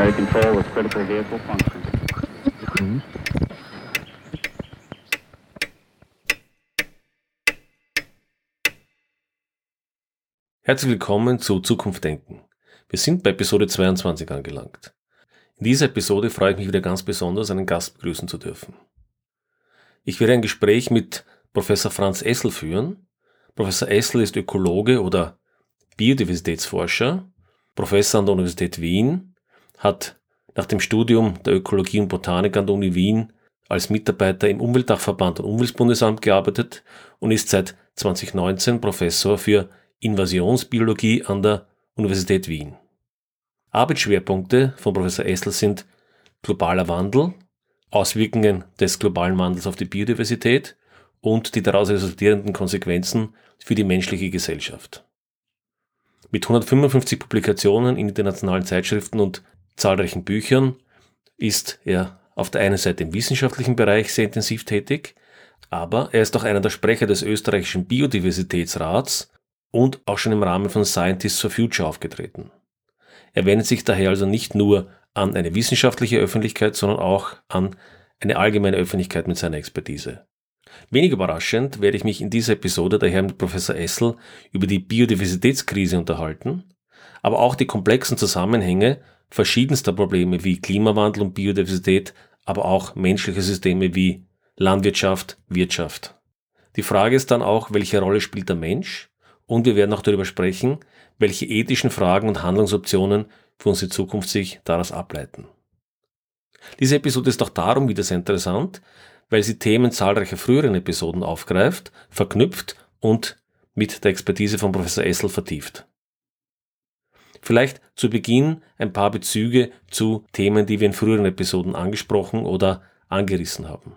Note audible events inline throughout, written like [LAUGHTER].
primary control with critical vehicle function. Herzlich willkommen zu Zukunft Denken. Wir sind bei Episode 22 angelangt. In dieser Episode freue ich mich wieder ganz besonders, einen Gast begrüßen zu dürfen. Ich werde ein Gespräch mit Professor Franz Essel führen. Professor Essel ist Ökologe oder Biodiversitätsforscher, Professor an der Universität Wien, hat nach dem Studium der Ökologie und Botanik an der Uni Wien als Mitarbeiter im Umweltdachverband und Umweltbundesamt gearbeitet und ist seit 2019 Professor für Invasionsbiologie an der Universität Wien. Arbeitsschwerpunkte von Professor Essel sind globaler Wandel, Auswirkungen des globalen Wandels auf die Biodiversität und die daraus resultierenden Konsequenzen für die menschliche Gesellschaft. Mit 155 Publikationen in internationalen Zeitschriften und zahlreichen Büchern ist er auf der einen Seite im wissenschaftlichen Bereich sehr intensiv tätig, aber er ist auch einer der Sprecher des österreichischen Biodiversitätsrats und auch schon im Rahmen von Scientists for Future aufgetreten. Er wendet sich daher also nicht nur an eine wissenschaftliche Öffentlichkeit, sondern auch an eine allgemeine Öffentlichkeit mit seiner Expertise. Wenig überraschend werde ich mich in dieser Episode daher mit Professor Essel über die Biodiversitätskrise unterhalten, aber auch die komplexen Zusammenhänge verschiedenster Probleme wie Klimawandel und Biodiversität, aber auch menschliche Systeme wie Landwirtschaft, Wirtschaft. Die Frage ist dann auch, welche Rolle spielt der Mensch und wir werden auch darüber sprechen, welche ethischen Fragen und Handlungsoptionen für unsere Zukunft sich daraus ableiten. Diese Episode ist auch darum wieder sehr interessant, weil sie Themen zahlreicher früheren Episoden aufgreift, verknüpft und mit der Expertise von Professor Essel vertieft. Vielleicht zu Beginn ein paar Bezüge zu Themen, die wir in früheren Episoden angesprochen oder angerissen haben.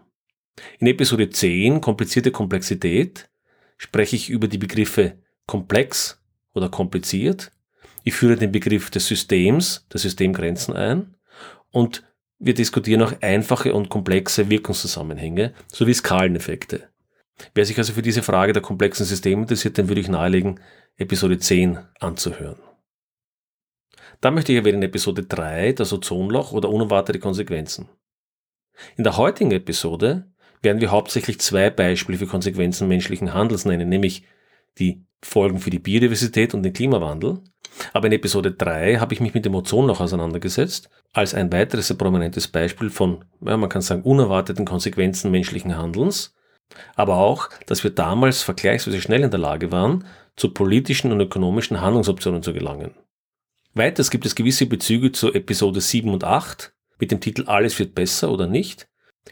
In Episode 10 Komplizierte Komplexität spreche ich über die Begriffe komplex oder kompliziert. Ich führe den Begriff des Systems, der Systemgrenzen ein und wir diskutieren auch einfache und komplexe Wirkungszusammenhänge sowie Skaleneffekte. Wer sich also für diese Frage der komplexen Systeme interessiert, den würde ich nahelegen, Episode 10 anzuhören. Dann möchte ich erwähnen Episode 3, das Ozonloch oder unerwartete Konsequenzen. In der heutigen Episode werden wir hauptsächlich zwei Beispiele für Konsequenzen menschlichen Handels nennen, nämlich die Folgen für die Biodiversität und den Klimawandel. Aber in Episode 3 habe ich mich mit dem Ozonloch auseinandergesetzt, als ein weiteres sehr prominentes Beispiel von, ja, man kann sagen, unerwarteten Konsequenzen menschlichen Handelns, aber auch, dass wir damals vergleichsweise schnell in der Lage waren, zu politischen und ökonomischen Handlungsoptionen zu gelangen. Weiters gibt es gewisse Bezüge zu Episode 7 und 8 mit dem Titel Alles wird besser oder nicht.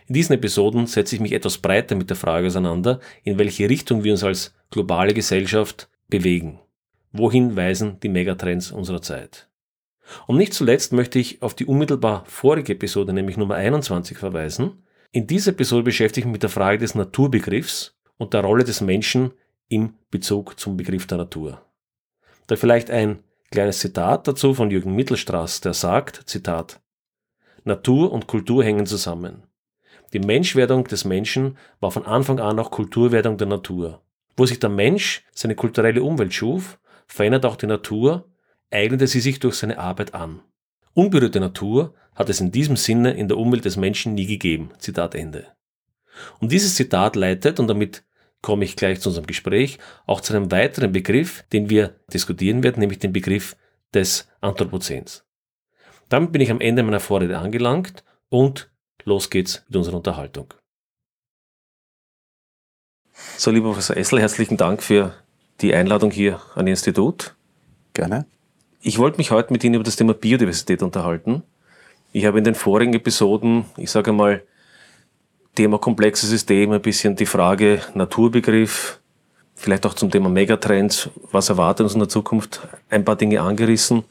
In diesen Episoden setze ich mich etwas breiter mit der Frage auseinander, in welche Richtung wir uns als globale Gesellschaft bewegen. Wohin weisen die Megatrends unserer Zeit? Und nicht zuletzt möchte ich auf die unmittelbar vorige Episode, nämlich Nummer 21, verweisen. In dieser Episode beschäftige ich mich mit der Frage des Naturbegriffs und der Rolle des Menschen im Bezug zum Begriff der Natur. Da vielleicht ein kleines Zitat dazu von Jürgen Mittelstraß, der sagt, Zitat, Natur und Kultur hängen zusammen. Die Menschwerdung des Menschen war von Anfang an auch Kulturwerdung der Natur. Wo sich der Mensch seine kulturelle Umwelt schuf, verändert auch die Natur, eignete sie sich durch seine Arbeit an. Unberührte Natur hat es in diesem Sinne in der Umwelt des Menschen nie gegeben. Zitat Ende. Und dieses Zitat leitet, und damit komme ich gleich zu unserem Gespräch, auch zu einem weiteren Begriff, den wir diskutieren werden, nämlich den Begriff des Anthropozäns. Damit bin ich am Ende meiner Vorrede angelangt und los geht's mit unserer Unterhaltung. So, lieber Professor Essel, herzlichen Dank für die Einladung hier an Ihr Institut. Gerne. Ich wollte mich heute mit Ihnen über das Thema Biodiversität unterhalten. Ich habe in den vorigen Episoden, ich sage mal, Thema komplexe Systeme, ein bisschen die Frage Naturbegriff, vielleicht auch zum Thema Megatrends, was erwartet uns in der Zukunft, ein paar Dinge angerissen.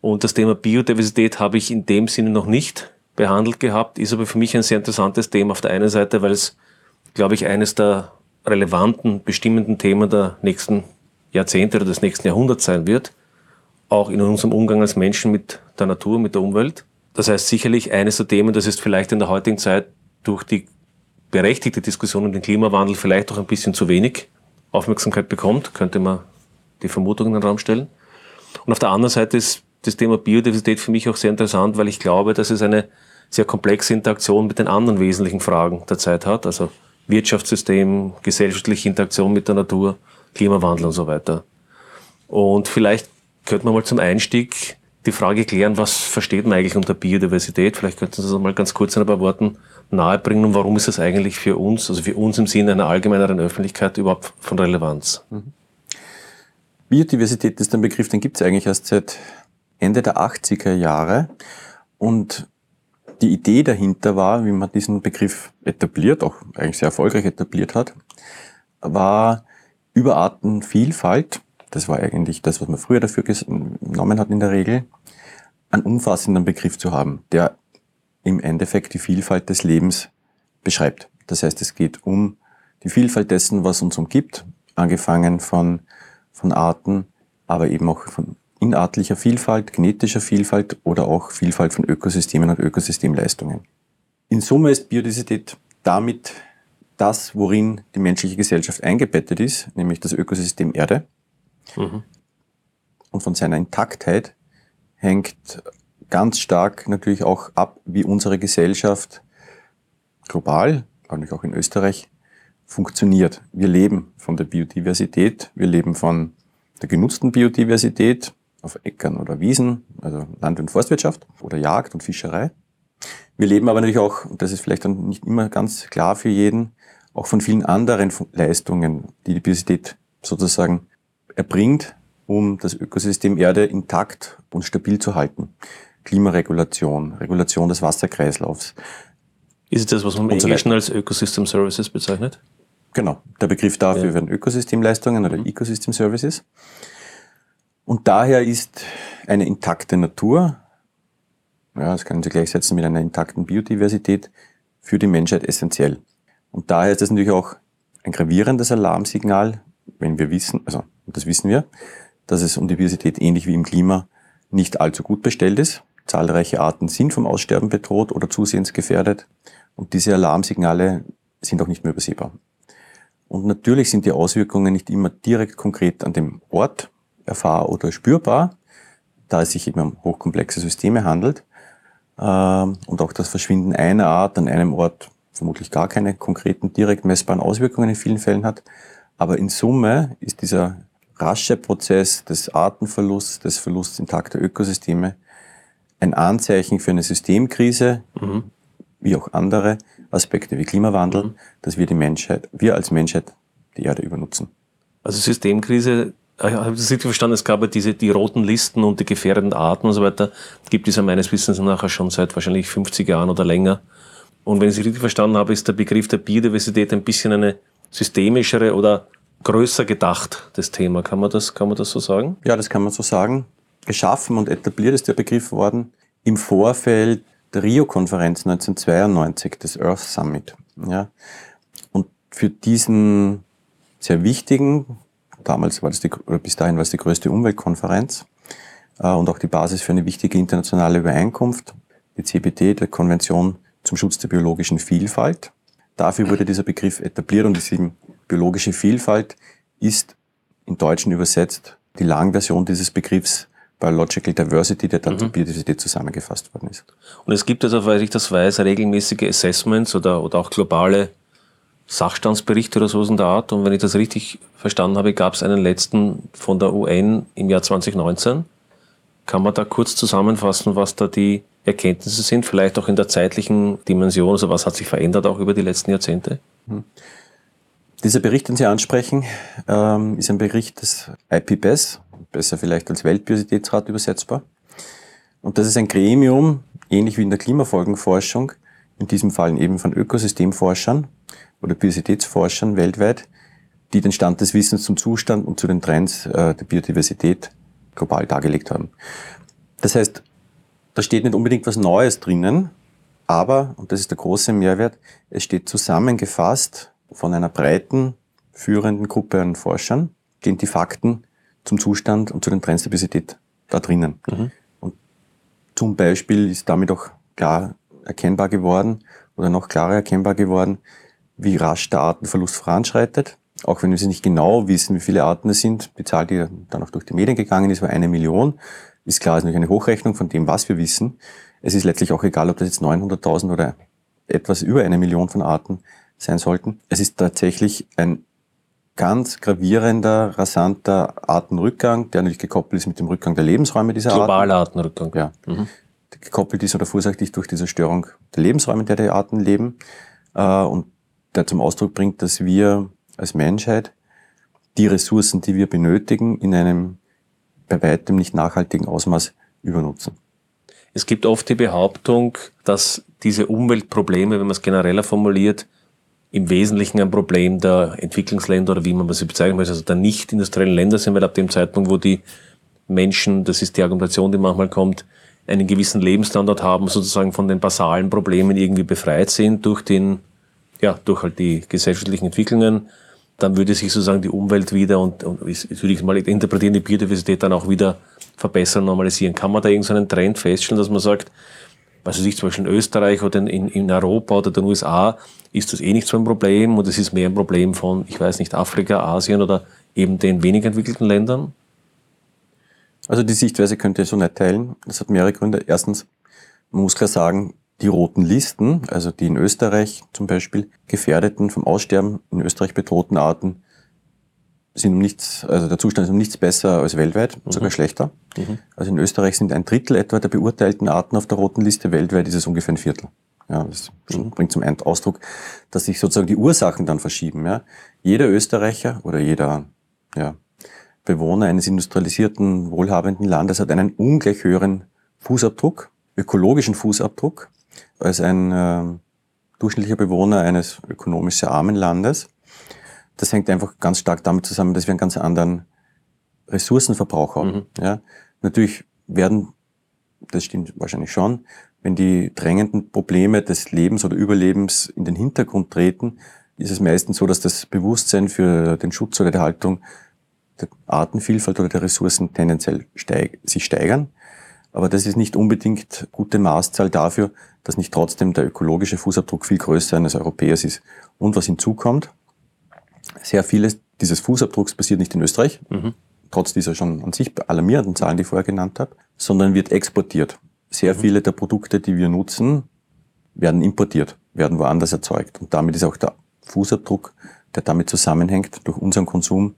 Und das Thema Biodiversität habe ich in dem Sinne noch nicht behandelt gehabt, ist aber für mich ein sehr interessantes Thema auf der einen Seite, weil es, glaube ich, eines der relevanten, bestimmenden Themen der nächsten Jahrzehnte oder des nächsten Jahrhunderts sein wird, auch in unserem Umgang als Menschen mit der Natur, mit der Umwelt. Das heißt sicherlich eines der Themen, das ist vielleicht in der heutigen Zeit durch die berechtigte Diskussion um den Klimawandel vielleicht auch ein bisschen zu wenig Aufmerksamkeit bekommt, könnte man die Vermutung in den Raum stellen. Und auf der anderen Seite ist das Thema Biodiversität für mich auch sehr interessant, weil ich glaube, dass es eine sehr komplexe Interaktion mit den anderen wesentlichen Fragen der Zeit hat, also Wirtschaftssystem, gesellschaftliche Interaktion mit der Natur, Klimawandel und so weiter. Und vielleicht könnte man mal zum Einstieg die Frage klären, was versteht man eigentlich unter Biodiversität? Vielleicht könnten Sie das mal ganz kurz in ein paar Worten nahebringen und warum ist das eigentlich für uns, also für uns im Sinne einer allgemeineren Öffentlichkeit überhaupt von Relevanz? Mhm. Biodiversität ist ein Begriff, den gibt es eigentlich erst seit Ende der 80er Jahre und die Idee dahinter war, wie man diesen Begriff etabliert, auch eigentlich sehr erfolgreich etabliert hat, war über Artenvielfalt, das war eigentlich das, was man früher dafür genommen hat in der Regel, einen umfassenden Begriff zu haben, der im Endeffekt die Vielfalt des Lebens beschreibt. Das heißt, es geht um die Vielfalt dessen, was uns umgibt, angefangen von, von Arten, aber eben auch von inartlicher Vielfalt, genetischer Vielfalt oder auch Vielfalt von Ökosystemen und Ökosystemleistungen. In Summe ist Biodiversität damit das, worin die menschliche Gesellschaft eingebettet ist, nämlich das Ökosystem Erde. Mhm. Und von seiner Intaktheit hängt ganz stark natürlich auch ab, wie unsere Gesellschaft global, eigentlich auch in Österreich, funktioniert. Wir leben von der Biodiversität, wir leben von der genutzten Biodiversität auf Äckern oder Wiesen, also Land- und Forstwirtschaft oder Jagd und Fischerei. Wir leben aber natürlich auch, und das ist vielleicht dann nicht immer ganz klar für jeden, auch von vielen anderen Leistungen, die die Biodiversität sozusagen erbringt, um das Ökosystem Erde intakt und stabil zu halten. Klimaregulation, Regulation des Wasserkreislaufs. Ist es das, was man im Englischen als Ecosystem Services bezeichnet? Genau. Der Begriff dafür ja. werden Ökosystemleistungen oder mhm. Ecosystem Services. Und daher ist eine intakte Natur, ja, das können Sie gleichsetzen mit einer intakten Biodiversität, für die Menschheit essentiell. Und daher ist es natürlich auch ein gravierendes Alarmsignal, wenn wir wissen, also das wissen wir, dass es um die Biodiversität ähnlich wie im Klima nicht allzu gut bestellt ist. Zahlreiche Arten sind vom Aussterben bedroht oder zusehends gefährdet und diese Alarmsignale sind auch nicht mehr übersehbar. Und natürlich sind die Auswirkungen nicht immer direkt konkret an dem Ort erfahrbar oder spürbar, da es sich eben um hochkomplexe Systeme handelt ähm, und auch das Verschwinden einer Art an einem Ort vermutlich gar keine konkreten direkt messbaren Auswirkungen in vielen Fällen hat. Aber in Summe ist dieser rasche Prozess des Artenverlusts, des Verlusts intakter Ökosysteme ein Anzeichen für eine Systemkrise, mhm. wie auch andere Aspekte wie Klimawandel, mhm. dass wir die Menschheit, wir als Menschheit die Erde übernutzen. Also Systemkrise, ich habe das richtig verstanden, es gab ja diese, die roten Listen und die gefährdeten Arten und so weiter, gibt es ja meines Wissens nachher schon seit wahrscheinlich 50 Jahren oder länger. Und wenn ich Sie richtig verstanden habe, ist der Begriff der Biodiversität ein bisschen eine systemischere oder größer gedacht, das Thema. Kann man das, kann man das so sagen? Ja, das kann man so sagen. Geschaffen und etabliert ist der Begriff worden im Vorfeld der Rio-Konferenz 1992, des Earth Summit. Ja. Und für diesen sehr wichtigen, damals war das die, oder bis dahin war es die größte Umweltkonferenz äh, und auch die Basis für eine wichtige internationale Übereinkunft, die CBT, der Konvention zum Schutz der biologischen Vielfalt. Dafür wurde dieser Begriff etabliert und diese biologische Vielfalt ist in Deutschen übersetzt die Langversion dieses Begriffs Biological Diversity, der dann mhm. zur Biodiversität zusammengefasst worden ist. Und es gibt also, weil ich das weiß, regelmäßige Assessments oder, oder auch globale Sachstandsberichte oder so in der Art. Und wenn ich das richtig verstanden habe, gab es einen letzten von der UN im Jahr 2019. Kann man da kurz zusammenfassen, was da die Erkenntnisse sind, vielleicht auch in der zeitlichen Dimension, also was hat sich verändert auch über die letzten Jahrzehnte? Hm. Dieser Bericht, den Sie ansprechen, ähm, ist ein Bericht des IPBES, besser vielleicht als Weltbiodiversitätsrat übersetzbar. Und das ist ein Gremium, ähnlich wie in der Klimafolgenforschung, in diesem Fall eben von Ökosystemforschern oder Biodiversitätsforschern weltweit, die den Stand des Wissens zum Zustand und zu den Trends äh, der Biodiversität global dargelegt haben. Das heißt, da steht nicht unbedingt was Neues drinnen, aber, und das ist der große Mehrwert, es steht zusammengefasst von einer breiten, führenden Gruppe an Forschern, stehen die Fakten zum Zustand und zu den Trends der Biodiversität da drinnen. Mhm. Und zum Beispiel ist damit auch klar erkennbar geworden oder noch klarer erkennbar geworden, wie rasch der Artenverlust voranschreitet. Auch wenn wir nicht genau wissen, wie viele Arten es sind, die Zahl, die dann auch durch die Medien gegangen ist, war eine Million ist klar, ist natürlich eine Hochrechnung von dem, was wir wissen. Es ist letztlich auch egal, ob das jetzt 900.000 oder etwas über eine Million von Arten sein sollten. Es ist tatsächlich ein ganz gravierender, rasanter Artenrückgang, der natürlich gekoppelt ist mit dem Rückgang der Lebensräume dieser Globaler Artenrückgang. Ja. Mhm. Gekoppelt ist oder verursacht durch diese Störung der Lebensräume, in der die Arten leben. Äh, und der zum Ausdruck bringt, dass wir als Menschheit die Ressourcen, die wir benötigen, in einem bei weitem nicht nachhaltigen Ausmaß übernutzen. Es gibt oft die Behauptung, dass diese Umweltprobleme, wenn man es genereller formuliert, im Wesentlichen ein Problem der Entwicklungsländer oder wie man sie bezeichnen möchte, also der nicht industriellen Länder sind, weil ab dem Zeitpunkt, wo die Menschen, das ist die Argumentation, die manchmal kommt, einen gewissen Lebensstandard haben, sozusagen von den basalen Problemen irgendwie befreit sind durch den, ja, durch halt die gesellschaftlichen Entwicklungen, dann würde sich sozusagen die Umwelt wieder und, und würde ich mal interpretieren, die Biodiversität dann auch wieder verbessern, normalisieren. Kann man da irgendeinen Trend feststellen, dass man sagt, also sich zum Beispiel in Österreich oder in, in Europa oder den USA ist das eh nicht so ein Problem und es ist mehr ein Problem von, ich weiß nicht, Afrika, Asien oder eben den weniger entwickelten Ländern? Also die Sichtweise könnte ich so nicht teilen. Das hat mehrere Gründe. Erstens, man muss klar sagen, die roten Listen, also die in Österreich zum Beispiel gefährdeten, vom Aussterben in Österreich bedrohten Arten, sind um nichts, also der Zustand ist um nichts besser als weltweit, mhm. sogar schlechter. Mhm. Also in Österreich sind ein Drittel etwa der beurteilten Arten auf der roten Liste, weltweit ist es ungefähr ein Viertel. Ja, das mhm. bringt zum Ausdruck, dass sich sozusagen die Ursachen dann verschieben. Ja. Jeder Österreicher oder jeder ja, Bewohner eines industrialisierten, wohlhabenden Landes hat einen ungleich höheren Fußabdruck, ökologischen Fußabdruck, als ein äh, durchschnittlicher Bewohner eines ökonomisch sehr armen Landes. Das hängt einfach ganz stark damit zusammen, dass wir einen ganz anderen Ressourcenverbrauch haben. Mhm. Ja, natürlich werden, das stimmt wahrscheinlich schon, wenn die drängenden Probleme des Lebens oder Überlebens in den Hintergrund treten, ist es meistens so, dass das Bewusstsein für den Schutz oder die Haltung der Artenvielfalt oder der Ressourcen tendenziell steig sich steigern. Aber das ist nicht unbedingt gute Maßzahl dafür, dass nicht trotzdem der ökologische Fußabdruck viel größer eines Europäers ist. Und was hinzukommt, sehr vieles dieses Fußabdrucks passiert nicht in Österreich, mhm. trotz dieser schon an sich alarmierenden Zahlen, die ich vorher genannt habe, sondern wird exportiert. Sehr mhm. viele der Produkte, die wir nutzen, werden importiert, werden woanders erzeugt. Und damit ist auch der Fußabdruck, der damit zusammenhängt, durch unseren Konsum,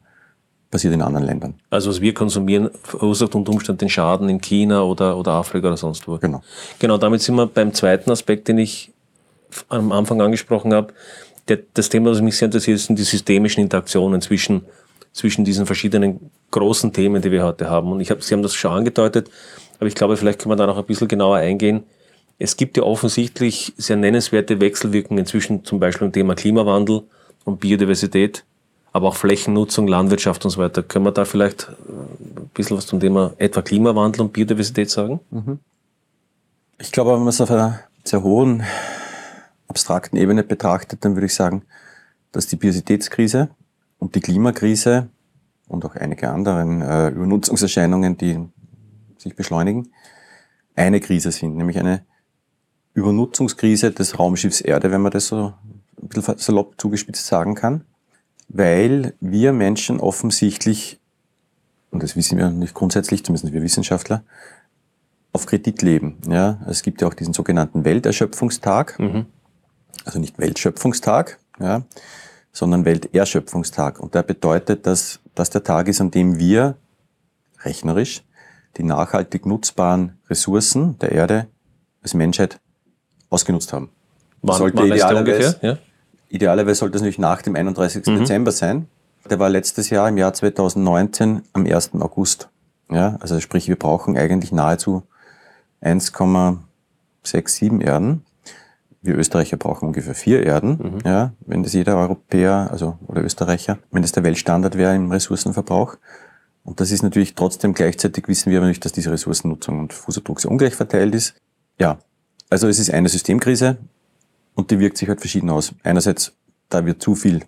passiert in anderen Ländern. Also was wir konsumieren, verursacht unter Umständen den Schaden in China oder, oder Afrika oder sonst wo. Genau. Genau, damit sind wir beim zweiten Aspekt, den ich am Anfang angesprochen habe. Der, das Thema, das mich sehr interessiert, sind die systemischen Interaktionen zwischen, zwischen diesen verschiedenen großen Themen, die wir heute haben. Und ich habe, Sie haben das schon angedeutet, aber ich glaube, vielleicht können wir da noch ein bisschen genauer eingehen. Es gibt ja offensichtlich sehr nennenswerte Wechselwirkungen zwischen zum Beispiel dem Thema Klimawandel und Biodiversität, aber auch Flächennutzung, Landwirtschaft und so weiter. Können wir da vielleicht äh, ein bisschen was zum Thema etwa Klimawandel und Biodiversität sagen? Mhm. Ich glaube, wenn man es auf einer sehr hohen, abstrakten Ebene betrachtet, dann würde ich sagen, dass die Biodiversitätskrise und die Klimakrise und auch einige anderen äh, Übernutzungserscheinungen, die sich beschleunigen, eine Krise sind, nämlich eine Übernutzungskrise des Raumschiffs Erde, wenn man das so ein bisschen salopp zugespitzt sagen kann, weil wir Menschen offensichtlich, und das wissen wir nicht grundsätzlich, zumindest wir Wissenschaftler, auf Kredit leben. Ja, es gibt ja auch diesen sogenannten Welterschöpfungstag, mhm. Also nicht Weltschöpfungstag, ja, sondern Welterschöpfungstag. Und der bedeutet, dass das der Tag ist, an dem wir rechnerisch die nachhaltig nutzbaren Ressourcen der Erde als Menschheit ausgenutzt haben. Wann, sollte wann idealerweise, ja? idealerweise sollte es natürlich nach dem 31. Mhm. Dezember sein. Der war letztes Jahr im Jahr 2019 am 1. August. Ja, also sprich, wir brauchen eigentlich nahezu 1,67 Erden. Wir Österreicher brauchen ungefähr vier Erden, mhm. ja, wenn das jeder Europäer, also oder Österreicher, wenn das der Weltstandard wäre im Ressourcenverbrauch. Und das ist natürlich trotzdem gleichzeitig wissen wir aber nicht, dass diese Ressourcennutzung und Fußabdruck sehr ungleich verteilt ist. Ja, also es ist eine Systemkrise und die wirkt sich halt verschieden aus. Einerseits, da wir zu viel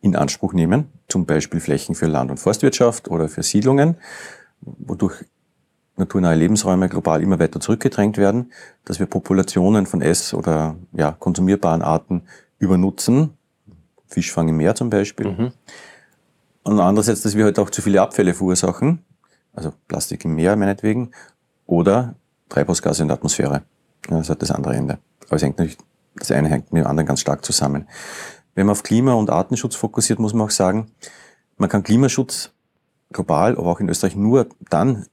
in Anspruch nehmen, zum Beispiel Flächen für Land- und Forstwirtschaft oder für Siedlungen, wodurch naturnahe Lebensräume global immer weiter zurückgedrängt werden, dass wir Populationen von ess- oder ja, konsumierbaren Arten übernutzen, Fischfang im Meer zum Beispiel. Mhm. Und andererseits, dass wir halt auch zu viele Abfälle verursachen, also Plastik im Meer meinetwegen, oder Treibhausgase in der Atmosphäre. Das hat das andere Ende. Aber es hängt natürlich, das eine hängt mit dem anderen ganz stark zusammen. Wenn man auf Klima- und Artenschutz fokussiert, muss man auch sagen, man kann Klimaschutz global, aber auch in Österreich nur dann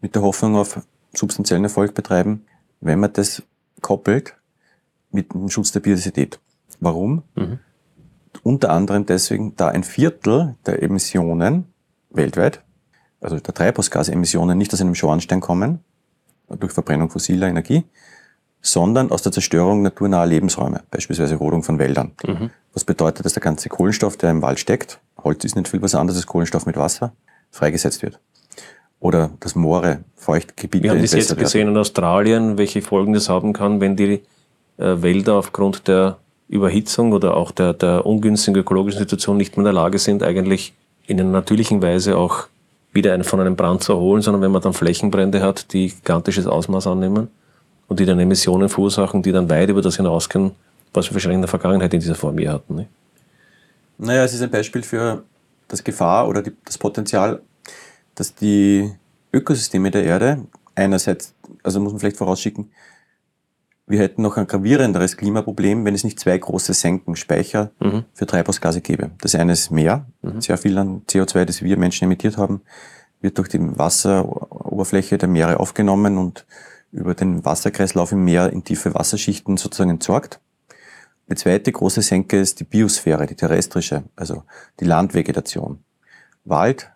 mit der Hoffnung auf substanziellen Erfolg betreiben, wenn man das koppelt mit dem Schutz der Biodiversität. Warum? Mhm. Unter anderem deswegen, da ein Viertel der Emissionen weltweit, also der Treibhausgasemissionen nicht aus einem Schornstein kommen, durch Verbrennung fossiler Energie, sondern aus der Zerstörung naturnaher Lebensräume, beispielsweise Rodung von Wäldern. Mhm. Was bedeutet, dass der ganze Kohlenstoff, der im Wald steckt, Holz ist nicht viel was anderes als Kohlenstoff mit Wasser, freigesetzt wird. Oder dass Moore, Feuchtgebiete. Wir haben das jetzt gesehen in Australien, welche Folgen das haben kann, wenn die äh, Wälder aufgrund der Überhitzung oder auch der, der ungünstigen ökologischen Situation nicht mehr in der Lage sind, eigentlich in einer natürlichen Weise auch wieder einen, von einem Brand zu erholen, sondern wenn man dann Flächenbrände hat, die gigantisches Ausmaß annehmen und die dann Emissionen verursachen, die dann weit über das hinausgehen, was wir wahrscheinlich in der Vergangenheit in dieser Form je hatten. Nicht? Naja, es ist ein Beispiel für das Gefahr oder die, das Potenzial, dass die Ökosysteme der Erde einerseits, also muss man vielleicht vorausschicken, wir hätten noch ein gravierenderes Klimaproblem, wenn es nicht zwei große Senken, Speicher mhm. für Treibhausgase gäbe. Das eine ist Meer. Mhm. Sehr viel an CO2, das wir Menschen emittiert haben, wird durch die Wasseroberfläche der Meere aufgenommen und über den Wasserkreislauf im Meer in tiefe Wasserschichten sozusagen entsorgt. Die zweite große Senke ist die Biosphäre, die terrestrische, also die Landvegetation. Wald,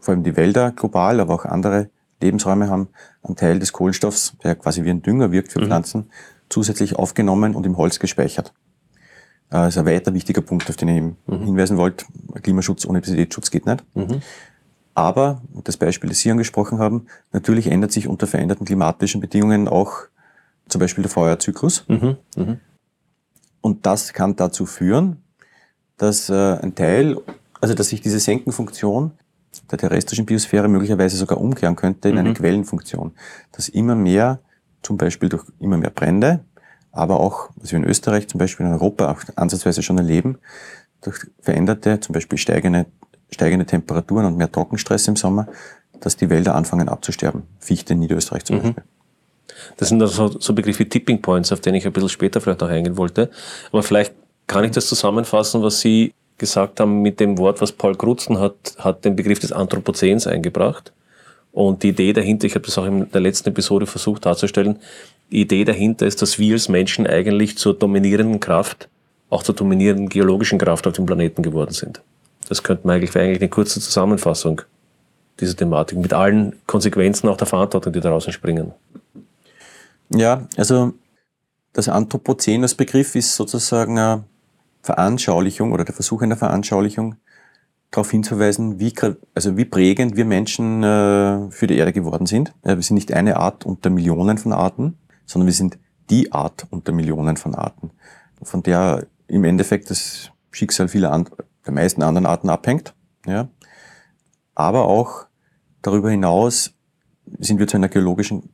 vor allem die Wälder global, aber auch andere Lebensräume haben einen Teil des Kohlenstoffs, der quasi wie ein Dünger wirkt für mhm. Pflanzen, zusätzlich aufgenommen und im Holz gespeichert. Das ist ein weiter wichtiger Punkt, auf den ich mhm. hinweisen wollte. Klimaschutz ohne Biodiversitätsschutz geht nicht. Mhm. Aber, das Beispiel, das Sie angesprochen haben, natürlich ändert sich unter veränderten klimatischen Bedingungen auch zum Beispiel der Feuerzyklus. Mhm. mhm. Und das kann dazu führen, dass äh, ein Teil, also dass sich diese Senkenfunktion der terrestrischen Biosphäre möglicherweise sogar umkehren könnte in mhm. eine Quellenfunktion. Dass immer mehr zum Beispiel durch immer mehr Brände, aber auch, was wir in Österreich zum Beispiel in Europa auch ansatzweise schon erleben, durch veränderte, zum Beispiel steigende, steigende Temperaturen und mehr Trockenstress im Sommer, dass die Wälder anfangen abzusterben. Fichte in Niederösterreich zum mhm. Beispiel. Das sind also so Begriffe wie Tipping Points, auf den ich ein bisschen später vielleicht auch eingehen wollte. Aber vielleicht kann ich das zusammenfassen, was Sie gesagt haben mit dem Wort, was Paul Krutzen hat, hat den Begriff des Anthropozäns eingebracht. Und die Idee dahinter, ich habe das auch in der letzten Episode versucht darzustellen, die Idee dahinter ist, dass wir als Menschen eigentlich zur dominierenden Kraft, auch zur dominierenden geologischen Kraft auf dem Planeten geworden sind. Das könnte man eigentlich, wäre eigentlich eine kurze Zusammenfassung dieser Thematik mit allen Konsequenzen auch der Verantwortung, die daraus entspringen. Ja, also das Anthropozän als Begriff ist sozusagen Veranschaulichung oder der Versuch einer Veranschaulichung darauf hinzuweisen, wie, also wie prägend wir Menschen äh, für die Erde geworden sind. Äh, wir sind nicht eine Art unter Millionen von Arten, sondern wir sind die Art unter Millionen von Arten, von der im Endeffekt das Schicksal vieler and der meisten anderen Arten abhängt. Ja. Aber auch darüber hinaus sind wir zu einer geologischen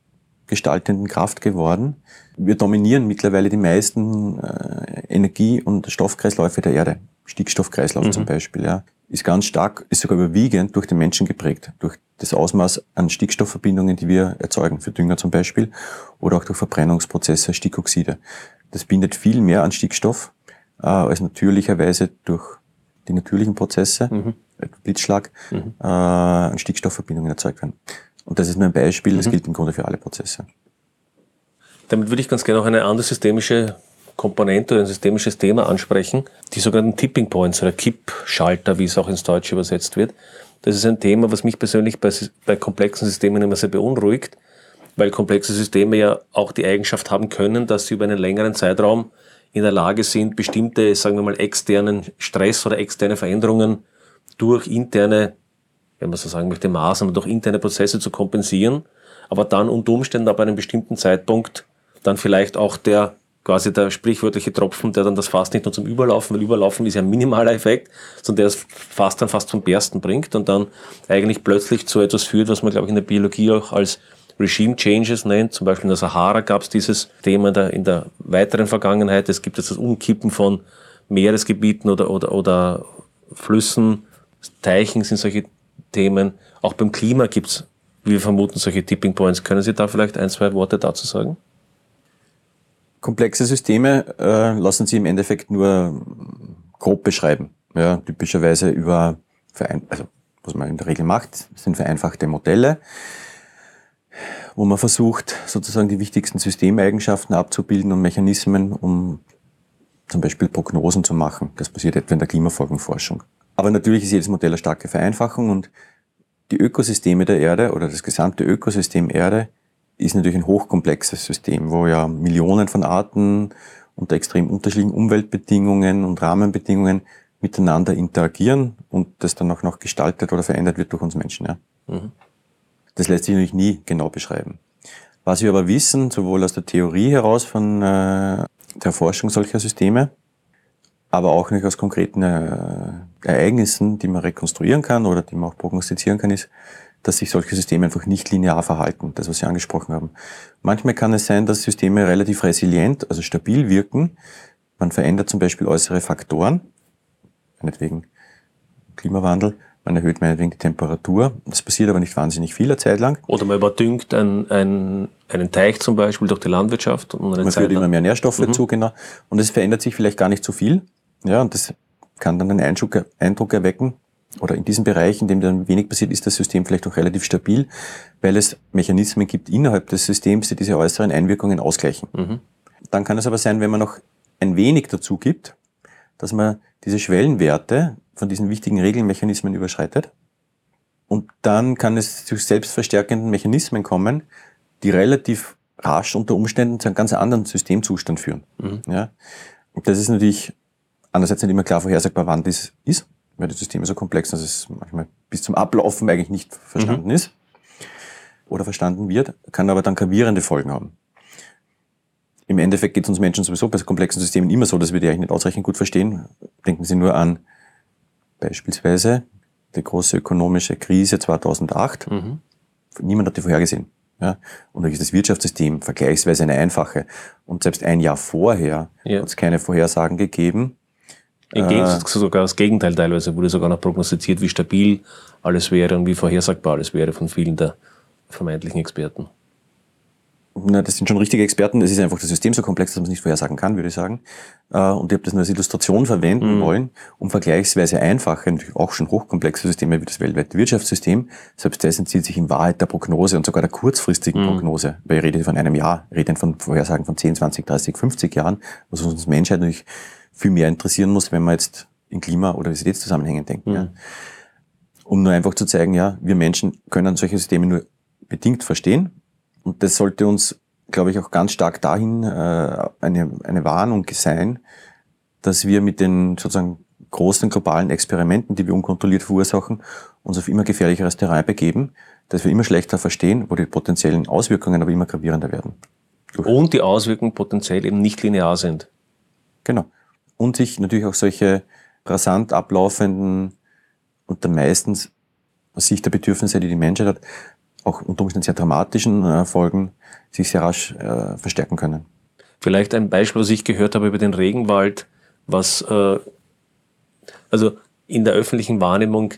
gestaltenden Kraft geworden. Wir dominieren mittlerweile die meisten äh, Energie- und Stoffkreisläufe der Erde. Stickstoffkreislauf mhm. zum Beispiel, ja ist ganz stark, ist sogar überwiegend durch den Menschen geprägt, durch das Ausmaß an Stickstoffverbindungen, die wir erzeugen, für Dünger zum Beispiel, oder auch durch Verbrennungsprozesse, Stickoxide. Das bindet viel mehr an Stickstoff, äh, als natürlicherweise durch die natürlichen Prozesse, mhm. Blitzschlag, mhm. äh, an Stickstoffverbindungen erzeugt werden. Und das ist nur ein Beispiel, das mhm. gilt im Grunde für alle Prozesse. Damit würde ich ganz gerne auch eine andere systemische Komponente oder ein systemisches Thema ansprechen, die sogenannten Tipping Points oder Kippschalter, wie es auch ins Deutsche übersetzt wird. Das ist ein Thema, was mich persönlich bei, bei komplexen Systemen immer sehr beunruhigt, weil komplexe Systeme ja auch die Eigenschaft haben können, dass sie über einen längeren Zeitraum in der Lage sind, bestimmte, sagen wir mal, externen Stress oder externe Veränderungen durch interne, wenn man so sagen möchte, Maßnahmen, durch interne Prozesse zu kompensieren, aber dann unter Umständen ab einem bestimmten Zeitpunkt dann vielleicht auch der quasi der sprichwörtliche Tropfen, der dann das Fass nicht nur zum Überlaufen, weil Überlaufen ist ja ein minimaler Effekt, sondern der das Fass dann fast zum Bersten bringt und dann eigentlich plötzlich zu etwas führt, was man, glaube ich, in der Biologie auch als Regime Changes nennt. Zum Beispiel in der Sahara gab es dieses Thema in der, in der weiteren Vergangenheit. Es gibt jetzt das Umkippen von Meeresgebieten oder, oder, oder Flüssen, Teichen sind solche Themen. Auch beim Klima gibt es wir vermuten solche Tipping Points. Können Sie da vielleicht ein, zwei Worte dazu sagen? Komplexe Systeme äh, lassen Sie im Endeffekt nur grob beschreiben. Ja, typischerweise über, Verein also was man in der Regel macht, sind vereinfachte Modelle, wo man versucht, sozusagen die wichtigsten Systemeigenschaften abzubilden und Mechanismen, um zum Beispiel Prognosen zu machen. Das passiert etwa in der Klimafolgenforschung. Aber natürlich ist jedes Modell eine starke Vereinfachung und die Ökosysteme der Erde oder das gesamte Ökosystem Erde ist natürlich ein hochkomplexes System, wo ja Millionen von Arten unter extrem unterschiedlichen Umweltbedingungen und Rahmenbedingungen miteinander interagieren und das dann auch noch gestaltet oder verändert wird durch uns Menschen. Ja. Mhm. Das lässt sich natürlich nie genau beschreiben. Was wir aber wissen, sowohl aus der Theorie heraus von äh, der Forschung solcher Systeme, aber auch nicht aus konkreten äh, Ereignissen, die man rekonstruieren kann oder die man auch prognostizieren kann, ist, dass sich solche Systeme einfach nicht linear verhalten, das, was Sie angesprochen haben. Manchmal kann es sein, dass Systeme relativ resilient, also stabil wirken. Man verändert zum Beispiel äußere Faktoren, meinetwegen Klimawandel, man erhöht meinetwegen die Temperatur. Das passiert aber nicht wahnsinnig viel eine Zeit lang. Oder man überdüngt ein, ein, einen Teich zum Beispiel durch die Landwirtschaft. Und eine man Zeit führt immer mehr Nährstoffe mhm. zu, genau. Und es verändert sich vielleicht gar nicht so viel. Ja, und das kann dann einen Eindruck, Eindruck erwecken, oder in diesem Bereich, in dem dann wenig passiert, ist das System vielleicht auch relativ stabil, weil es Mechanismen gibt innerhalb des Systems, die diese äußeren Einwirkungen ausgleichen. Mhm. Dann kann es aber sein, wenn man noch ein wenig dazu gibt, dass man diese Schwellenwerte von diesen wichtigen Regelmechanismen überschreitet. Und dann kann es zu selbstverstärkenden Mechanismen kommen, die relativ rasch unter Umständen zu einem ganz anderen Systemzustand führen. Mhm. Ja? Und das ist natürlich einerseits nicht immer klar vorhersagbar, wann das ist, weil das System so komplex, dass es manchmal bis zum Ablaufen eigentlich nicht verstanden mhm. ist oder verstanden wird, kann aber dann gravierende Folgen haben. Im Endeffekt geht es uns Menschen sowieso bei komplexen Systemen immer so, dass wir die eigentlich nicht ausreichend gut verstehen. Denken Sie nur an beispielsweise die große ökonomische Krise 2008. Mhm. Niemand hat die vorhergesehen. Ja? Und da ist das Wirtschaftssystem vergleichsweise eine einfache. Und selbst ein Jahr vorher ja. hat es keine Vorhersagen gegeben. Im Gegensatz sogar das Gegenteil teilweise wurde sogar noch prognostiziert, wie stabil alles wäre und wie vorhersagbar alles wäre von vielen der vermeintlichen Experten. Na, das sind schon richtige Experten. Es ist einfach das System so komplex, dass man es nicht vorhersagen kann, würde ich sagen. Äh, und ich habe das nur als Illustration verwenden mhm. wollen, um vergleichsweise einfache, natürlich auch schon hochkomplexe Systeme wie das weltweite Wirtschaftssystem, selbst das entzieht sich in Wahrheit der Prognose und sogar der kurzfristigen mhm. Prognose. Weil ich rede von einem Jahr, ich rede von Vorhersagen von 10, 20, 30, 50 Jahren, was uns Menschheit natürlich viel mehr interessieren muss, wenn man jetzt in Klima- oder Visitätszusammenhängen denkt. Mhm. Ja. Um nur einfach zu zeigen, ja, wir Menschen können solche Systeme nur bedingt verstehen. Und das sollte uns, glaube ich, auch ganz stark dahin äh, eine, eine Warnung sein, dass wir mit den sozusagen großen globalen Experimenten, die wir unkontrolliert verursachen, uns auf immer gefährlicheres Terrain begeben, dass wir immer schlechter verstehen, wo die potenziellen Auswirkungen aber immer gravierender werden. Und die Auswirkungen potenziell eben nicht linear sind. Genau und sich natürlich auch solche rasant ablaufenden und dann meistens aus Sicht der Bedürfnisse, die die Menschheit hat, auch unter Umständen sehr dramatischen äh, Folgen sich sehr rasch äh, verstärken können. Vielleicht ein Beispiel, was ich gehört habe über den Regenwald, was äh, also in der öffentlichen Wahrnehmung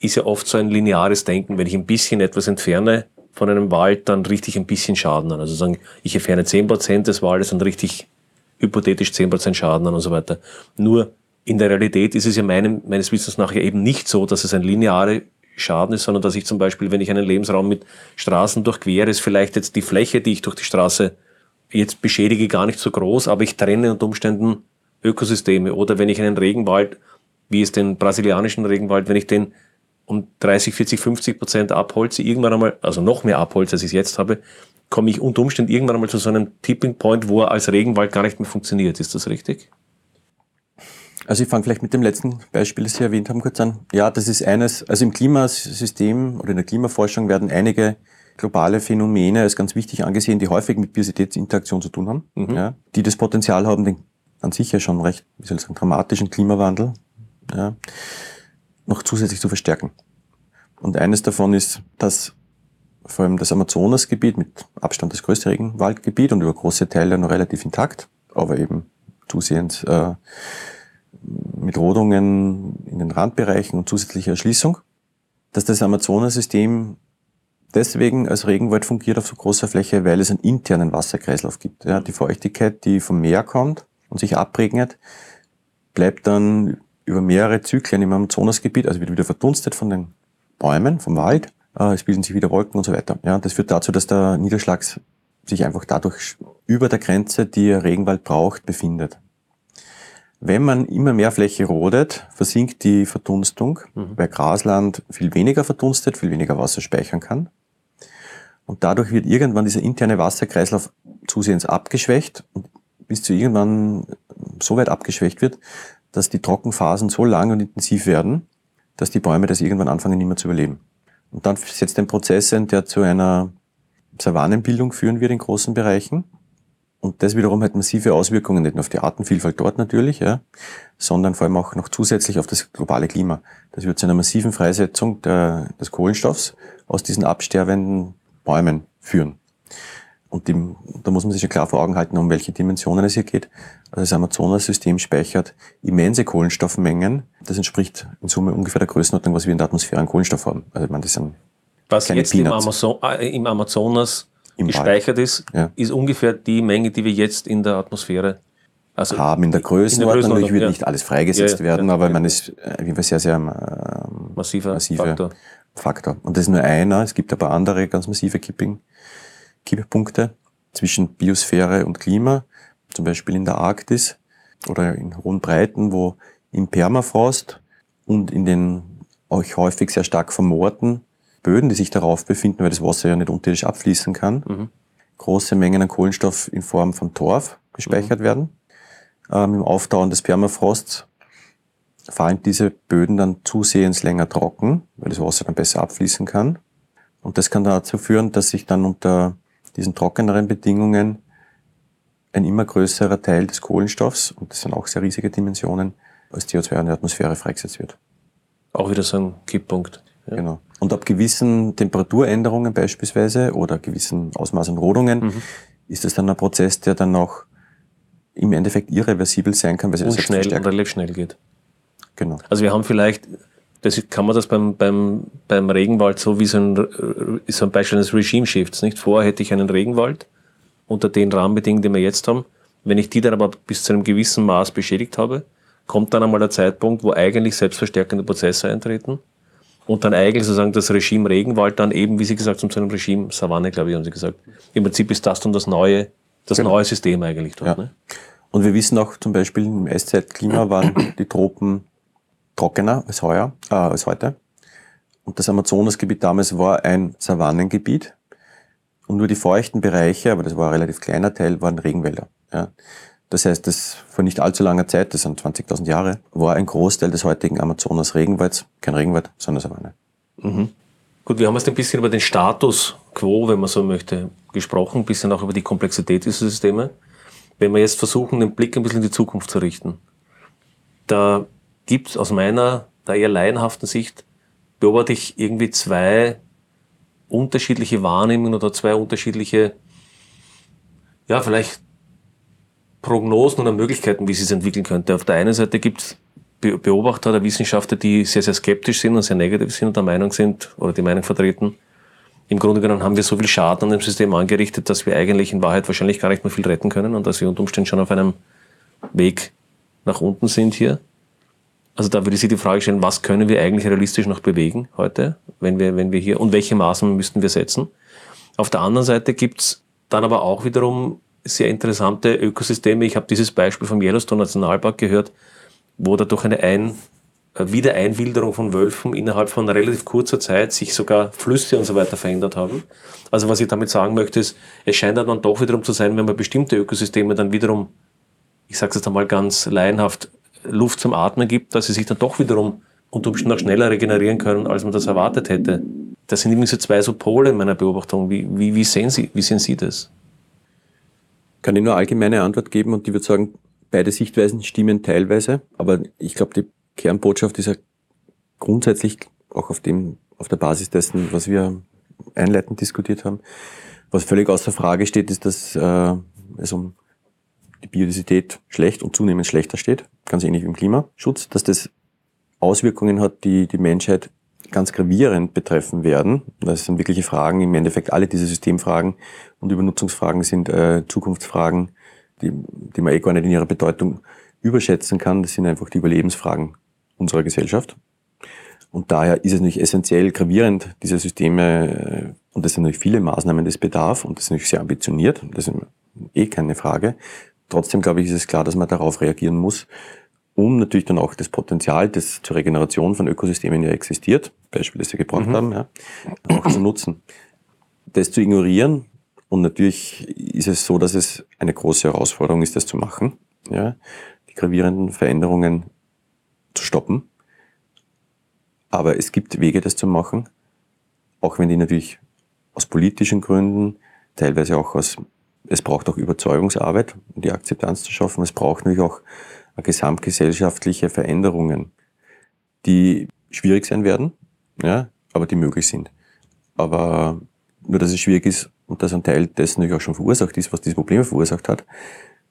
ist ja oft so ein lineares Denken. Wenn ich ein bisschen etwas entferne von einem Wald, dann richte ich ein bisschen Schaden an. Also sagen, ich entferne zehn Prozent des Waldes, dann richte ich hypothetisch 10% Schaden an und so weiter. Nur in der Realität ist es ja meinem, meines Wissens nach ja eben nicht so, dass es ein lineare Schaden ist, sondern dass ich zum Beispiel, wenn ich einen Lebensraum mit Straßen durchquere, ist vielleicht jetzt die Fläche, die ich durch die Straße jetzt beschädige, gar nicht so groß, aber ich trenne unter Umständen Ökosysteme. Oder wenn ich einen Regenwald, wie es den brasilianischen Regenwald, wenn ich den um 30, 40, 50 Prozent abholze, irgendwann einmal, also noch mehr abholze, als ich es jetzt habe, komme ich unter Umständen irgendwann einmal zu so einem Tipping Point, wo er als Regenwald gar nicht mehr funktioniert. Ist das richtig? Also ich fange vielleicht mit dem letzten Beispiel, das Sie erwähnt haben, kurz an. Ja, das ist eines, also im Klimasystem oder in der Klimaforschung werden einige globale Phänomene als ganz wichtig angesehen, die häufig mit Biositätsinteraktion zu tun haben, mhm. ja, die das Potenzial haben, den an sich ja schon recht, wie soll ich sagen, dramatischen Klimawandel ja, noch zusätzlich zu verstärken. Und eines davon ist, dass vor allem das Amazonasgebiet mit Abstand das größte Regenwaldgebiet und über große Teile noch relativ intakt, aber eben zusehends äh, mit Rodungen in den Randbereichen und zusätzlicher Erschließung, dass das Amazonasystem deswegen als Regenwald fungiert auf so großer Fläche, weil es einen internen Wasserkreislauf gibt. Ja, die Feuchtigkeit, die vom Meer kommt und sich abregnet, bleibt dann über mehrere Zyklen im Amazonasgebiet, also wird wieder verdunstet von den Bäumen, vom Wald, äh, es bilden sich wieder Wolken und so weiter. Ja, das führt dazu, dass der Niederschlag sich einfach dadurch über der Grenze, die Regenwald braucht, befindet. Wenn man immer mehr Fläche rodet, versinkt die Verdunstung, mhm. weil Grasland viel weniger verdunstet, viel weniger Wasser speichern kann. Und dadurch wird irgendwann dieser interne Wasserkreislauf zusehends abgeschwächt und bis zu irgendwann so weit abgeschwächt wird, dass die Trockenphasen so lang und intensiv werden, dass die Bäume das irgendwann anfangen, nicht mehr zu überleben. Und dann setzt ein Prozess ein, der zu einer Savannenbildung führen wird in großen Bereichen. Und das wiederum hat massive Auswirkungen, nicht nur auf die Artenvielfalt dort natürlich, ja, sondern vor allem auch noch zusätzlich auf das globale Klima. Das wird zu einer massiven Freisetzung der, des Kohlenstoffs aus diesen absterbenden Bäumen führen. Und die, da muss man sich ja klar vor Augen halten, um welche Dimensionen es hier geht. Also das Amazonas-System speichert immense Kohlenstoffmengen. Das entspricht in Summe ungefähr der Größenordnung, was wir in der Atmosphäre an Kohlenstoff haben. Also ich meine, das sind was jetzt im, Amazon, äh, im, Amazonas Im gespeichert Wald. ist, ja. ist ungefähr die Menge, die wir jetzt in der Atmosphäre also haben in der Größenordnung. Natürlich wird ja. nicht alles freigesetzt ja, werden, aber man ist auf jeden Fall sehr, sehr ähm, massiver, massiver Faktor. Faktor. Und das ist nur einer. Es gibt aber andere ganz massive Kipping. Kipppunkte zwischen Biosphäre und Klima, zum Beispiel in der Arktis oder in hohen Breiten, wo im Permafrost und in den auch häufig sehr stark vermoorten Böden, die sich darauf befinden, weil das Wasser ja nicht unterirdisch abfließen kann, mhm. große Mengen an Kohlenstoff in Form von Torf gespeichert mhm. werden. Ähm, Im Auftauen des Permafrosts fallen diese Böden dann zusehends länger trocken, weil das Wasser dann besser abfließen kann. Und das kann dazu führen, dass sich dann unter diesen trockeneren Bedingungen ein immer größerer Teil des Kohlenstoffs, und das sind auch sehr riesige Dimensionen, als CO2 in der Atmosphäre freigesetzt wird. Auch wieder so ein Kipppunkt. Ja. Genau. Und ab gewissen Temperaturänderungen beispielsweise oder gewissen Ausmaß an Rodungen mhm. ist das dann ein Prozess, der dann auch im Endeffekt irreversibel sein kann, weil es schnell, relativ schnell geht. Genau. Also wir haben vielleicht das kann man das beim, beim, beim Regenwald so wie so ein, so ein Beispiel eines Regime-Shifts, nicht? Vorher hätte ich einen Regenwald unter den Rahmenbedingungen, die wir jetzt haben. Wenn ich die dann aber bis zu einem gewissen Maß beschädigt habe, kommt dann einmal der Zeitpunkt, wo eigentlich selbstverstärkende Prozesse eintreten und dann eigentlich sozusagen das Regime Regenwald dann eben, wie Sie gesagt haben, zu einem Regime Savanne, glaube ich, haben Sie gesagt. Im Prinzip ist das dann das neue, das genau. neue System eigentlich dort. Ja. Ne? Und wir wissen auch zum Beispiel im Eiszeitklima waren die Tropen trockener als heuer, äh, als heute. Und das Amazonasgebiet damals war ein Savannengebiet. Und nur die feuchten Bereiche, aber das war ein relativ kleiner Teil, waren Regenwälder. Ja. Das heißt, das vor nicht allzu langer Zeit, das sind 20.000 Jahre, war ein Großteil des heutigen Amazonas-Regenwalds, kein Regenwald, sondern Savanne. Mhm. Gut, wir haben jetzt ein bisschen über den Status quo, wenn man so möchte, gesprochen, ein bisschen auch über die Komplexität dieser Systeme. Wenn wir jetzt versuchen, den Blick ein bisschen in die Zukunft zu richten, da gibt es aus meiner da eher laienhaften Sicht, beobachte ich irgendwie zwei unterschiedliche Wahrnehmungen oder zwei unterschiedliche, ja, vielleicht Prognosen oder Möglichkeiten, wie sie es entwickeln könnte. Auf der einen Seite gibt es Beobachter oder Wissenschaftler, die sehr, sehr skeptisch sind und sehr negativ sind und der Meinung sind oder die Meinung vertreten, im Grunde genommen haben wir so viel Schaden an dem System angerichtet, dass wir eigentlich in Wahrheit wahrscheinlich gar nicht mehr viel retten können und dass wir unter Umständen schon auf einem Weg nach unten sind hier. Also da würde ich Sie die Frage stellen, was können wir eigentlich realistisch noch bewegen heute, wenn wir, wenn wir hier, und welche Maßnahmen müssten wir setzen? Auf der anderen Seite gibt's dann aber auch wiederum sehr interessante Ökosysteme. Ich habe dieses Beispiel vom Yellowstone Nationalpark gehört, wo dadurch eine Ein Wiedereinwilderung von Wölfen innerhalb von relativ kurzer Zeit sich sogar Flüsse und so weiter verändert haben. Also was ich damit sagen möchte ist, es scheint dann doch wiederum zu sein, wenn man bestimmte Ökosysteme dann wiederum, ich sage es jetzt einmal ganz laienhaft, Luft zum Atmen gibt, dass sie sich dann doch wiederum unter Umständen noch schneller regenerieren können, als man das erwartet hätte. Das sind irgendwie so zwei so Pole in meiner Beobachtung. Wie, wie, wie, sehen Sie, wie sehen Sie das? Kann ich nur allgemeine Antwort geben und die würde sagen, beide Sichtweisen stimmen teilweise, aber ich glaube, die Kernbotschaft ist ja grundsätzlich auch auf dem, auf der Basis dessen, was wir einleitend diskutiert haben. Was völlig außer Frage steht, ist, dass äh, es um die Biodiversität schlecht und zunehmend schlechter steht, ganz ähnlich wie im Klimaschutz, dass das Auswirkungen hat, die die Menschheit ganz gravierend betreffen werden. Das sind wirkliche Fragen, im Endeffekt alle diese Systemfragen und Übernutzungsfragen sind äh, Zukunftsfragen, die, die man eh gar nicht in ihrer Bedeutung überschätzen kann. Das sind einfach die Überlebensfragen unserer Gesellschaft. Und daher ist es natürlich essentiell gravierend, diese Systeme, äh, und das sind natürlich viele Maßnahmen des Bedarf, und das ist natürlich sehr ambitioniert, das ist eh keine Frage. Trotzdem, glaube ich, ist es klar, dass man darauf reagieren muss, um natürlich dann auch das Potenzial, das zur Regeneration von Ökosystemen ja existiert, Beispiel, das Sie gebracht mhm. haben, ja, auch zu nutzen. Das zu ignorieren, und natürlich ist es so, dass es eine große Herausforderung ist, das zu machen, ja, die gravierenden Veränderungen zu stoppen. Aber es gibt Wege, das zu machen, auch wenn die natürlich aus politischen Gründen, teilweise auch aus, es braucht auch Überzeugungsarbeit, um die Akzeptanz zu schaffen. Es braucht natürlich auch gesamtgesellschaftliche Veränderungen, die schwierig sein werden, ja, aber die möglich sind. Aber nur, dass es schwierig ist und dass ein Teil dessen natürlich auch schon verursacht ist, was diese Probleme verursacht hat,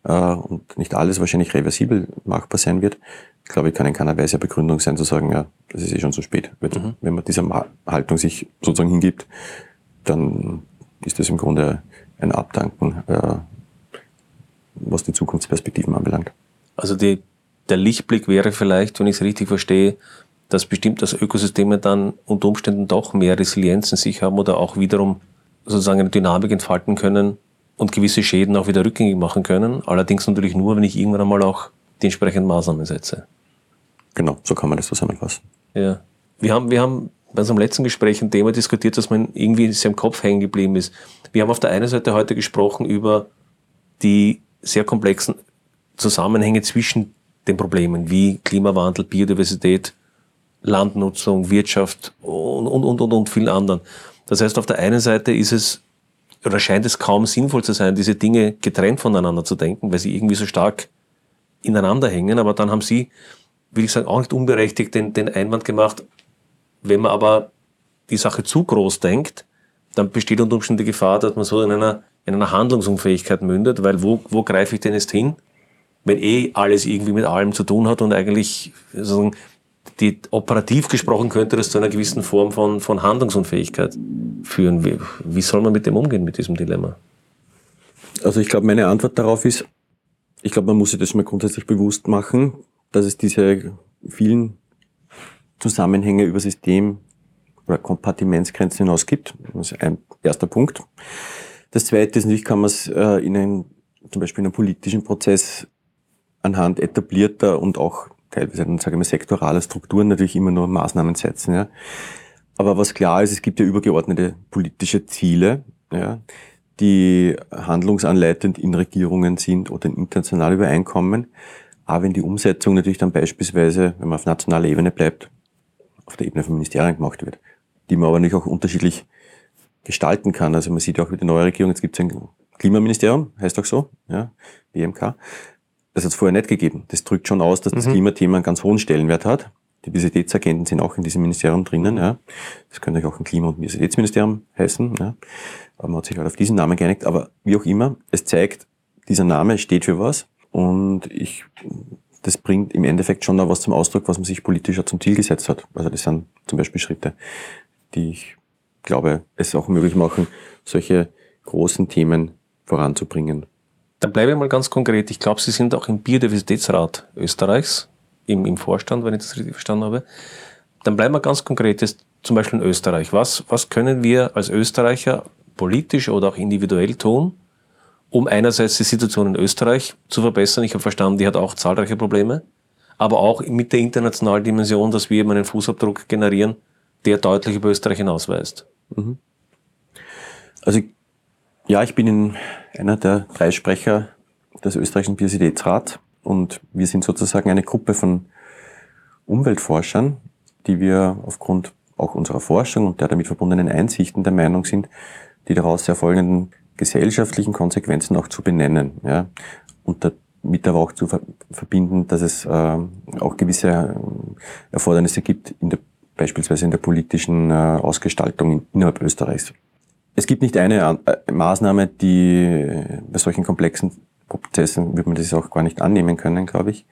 äh, und nicht alles wahrscheinlich reversibel machbar sein wird, glaube ich, kann in keiner Weise eine Begründung sein, zu sagen, ja, das ist eh schon zu spät. Mhm. Wenn man dieser Haltung sich sozusagen hingibt, dann ist das im Grunde ein Abdanken, äh, was die Zukunftsperspektiven anbelangt. Also die, der Lichtblick wäre vielleicht, wenn ich es richtig verstehe, dass bestimmt das Ökosysteme dann unter Umständen doch mehr Resilienz in sich haben oder auch wiederum sozusagen eine Dynamik entfalten können und gewisse Schäden auch wieder rückgängig machen können. Allerdings natürlich nur, wenn ich irgendwann einmal auch die entsprechenden Maßnahmen setze. Genau, so kann man das zusammenfassen. Ja. Wir haben, wir haben bei unserem letzten Gespräch ein Thema diskutiert, das man irgendwie sehr im Kopf hängen geblieben ist. Wir haben auf der einen Seite heute gesprochen über die sehr komplexen Zusammenhänge zwischen den Problemen wie Klimawandel, Biodiversität, Landnutzung, Wirtschaft und, und, und, und, und vielen anderen. Das heißt, auf der einen Seite ist es oder scheint es kaum sinnvoll zu sein, diese Dinge getrennt voneinander zu denken, weil sie irgendwie so stark ineinander hängen. Aber dann haben Sie, will ich sagen, auch nicht unberechtigt den, den Einwand gemacht, wenn man aber die Sache zu groß denkt, dann besteht unter Umständen die Gefahr, dass man so in einer, in einer Handlungsunfähigkeit mündet, weil wo, wo greife ich denn jetzt hin, wenn eh alles irgendwie mit allem zu tun hat und eigentlich sozusagen die operativ gesprochen könnte das zu einer gewissen Form von, von Handlungsunfähigkeit führen. Wie, wie soll man mit dem umgehen, mit diesem Dilemma? Also ich glaube, meine Antwort darauf ist, ich glaube, man muss sich das mal grundsätzlich bewusst machen, dass es diese vielen Zusammenhänge über System oder Kompartimentsgrenzen hinaus gibt. Das ist ein erster Punkt. Das zweite ist natürlich, kann man es äh, in einem, zum Beispiel in einem politischen Prozess anhand etablierter und auch teilweise dann sage ich mal sektoraler Strukturen natürlich immer nur Maßnahmen setzen. Ja. Aber was klar ist, es gibt ja übergeordnete politische Ziele, ja, die handlungsanleitend in Regierungen sind oder in internationale Übereinkommen. Aber wenn die Umsetzung natürlich dann beispielsweise, wenn man auf nationaler Ebene bleibt, auf der Ebene von Ministerien gemacht wird, die man aber nicht auch unterschiedlich gestalten kann. Also man sieht ja auch mit der neuen Regierung, jetzt gibt es ein Klimaministerium, heißt auch so, ja, BMK. Das hat es vorher nicht gegeben. Das drückt schon aus, dass das mhm. Klimathema einen ganz hohen Stellenwert hat. Die Biodiversitätsagenten sind auch in diesem Ministerium drinnen. Ja. Das könnte auch ein Klima- und Biodiversitätsministerium heißen. Ja. Aber man hat sich halt auf diesen Namen geeinigt. Aber wie auch immer, es zeigt, dieser Name steht für was. Und ich, das bringt im Endeffekt schon da was zum Ausdruck, was man sich politisch zum Ziel gesetzt hat. Also das sind zum Beispiel Schritte, die ich glaube, es auch möglich machen, solche großen Themen voranzubringen. Dann bleibe ich mal ganz konkret. Ich glaube, Sie sind auch im Biodiversitätsrat Österreichs, im, im Vorstand, wenn ich das richtig verstanden habe. Dann bleiben wir ganz konkret, jetzt zum Beispiel in Österreich. Was, was können wir als Österreicher politisch oder auch individuell tun, um einerseits die Situation in Österreich zu verbessern? Ich habe verstanden, die hat auch zahlreiche Probleme, aber auch mit der internationalen Dimension, dass wir eben einen Fußabdruck generieren, der deutlich über Österreich hinausweist. Mhm. Also ja, ich bin in einer der drei Sprecher des österreichischen Biodiversitätsrats und wir sind sozusagen eine Gruppe von Umweltforschern, die wir aufgrund auch unserer Forschung und der damit verbundenen Einsichten der Meinung sind, die daraus erfolgenden gesellschaftlichen Konsequenzen auch zu benennen. Ja, und damit aber auch zu verbinden, dass es äh, auch gewisse äh, Erfordernisse gibt, in der, beispielsweise in der politischen äh, Ausgestaltung innerhalb Österreichs. Es gibt nicht eine äh, Maßnahme, die bei solchen komplexen Prozessen, wird man das auch gar nicht annehmen können, glaube ich,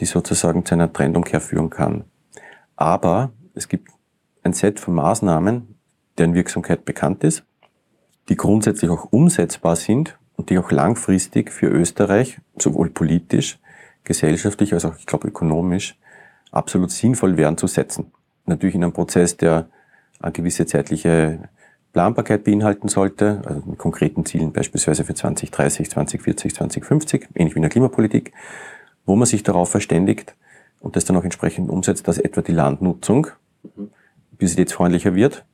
die sozusagen zu einer Trendumkehr führen kann. Aber es gibt ein Set von Maßnahmen, deren Wirksamkeit bekannt ist, die grundsätzlich auch umsetzbar sind und die auch langfristig für Österreich, sowohl politisch, gesellschaftlich als auch, ich glaube, ökonomisch, absolut sinnvoll wären zu setzen. Natürlich in einem Prozess, der eine gewisse zeitliche Planbarkeit beinhalten sollte, also mit konkreten Zielen beispielsweise für 2030, 2040, 2050, ähnlich wie in der Klimapolitik, wo man sich darauf verständigt und das dann auch entsprechend umsetzt, dass etwa die Landnutzung bisitätsfreundlicher wird,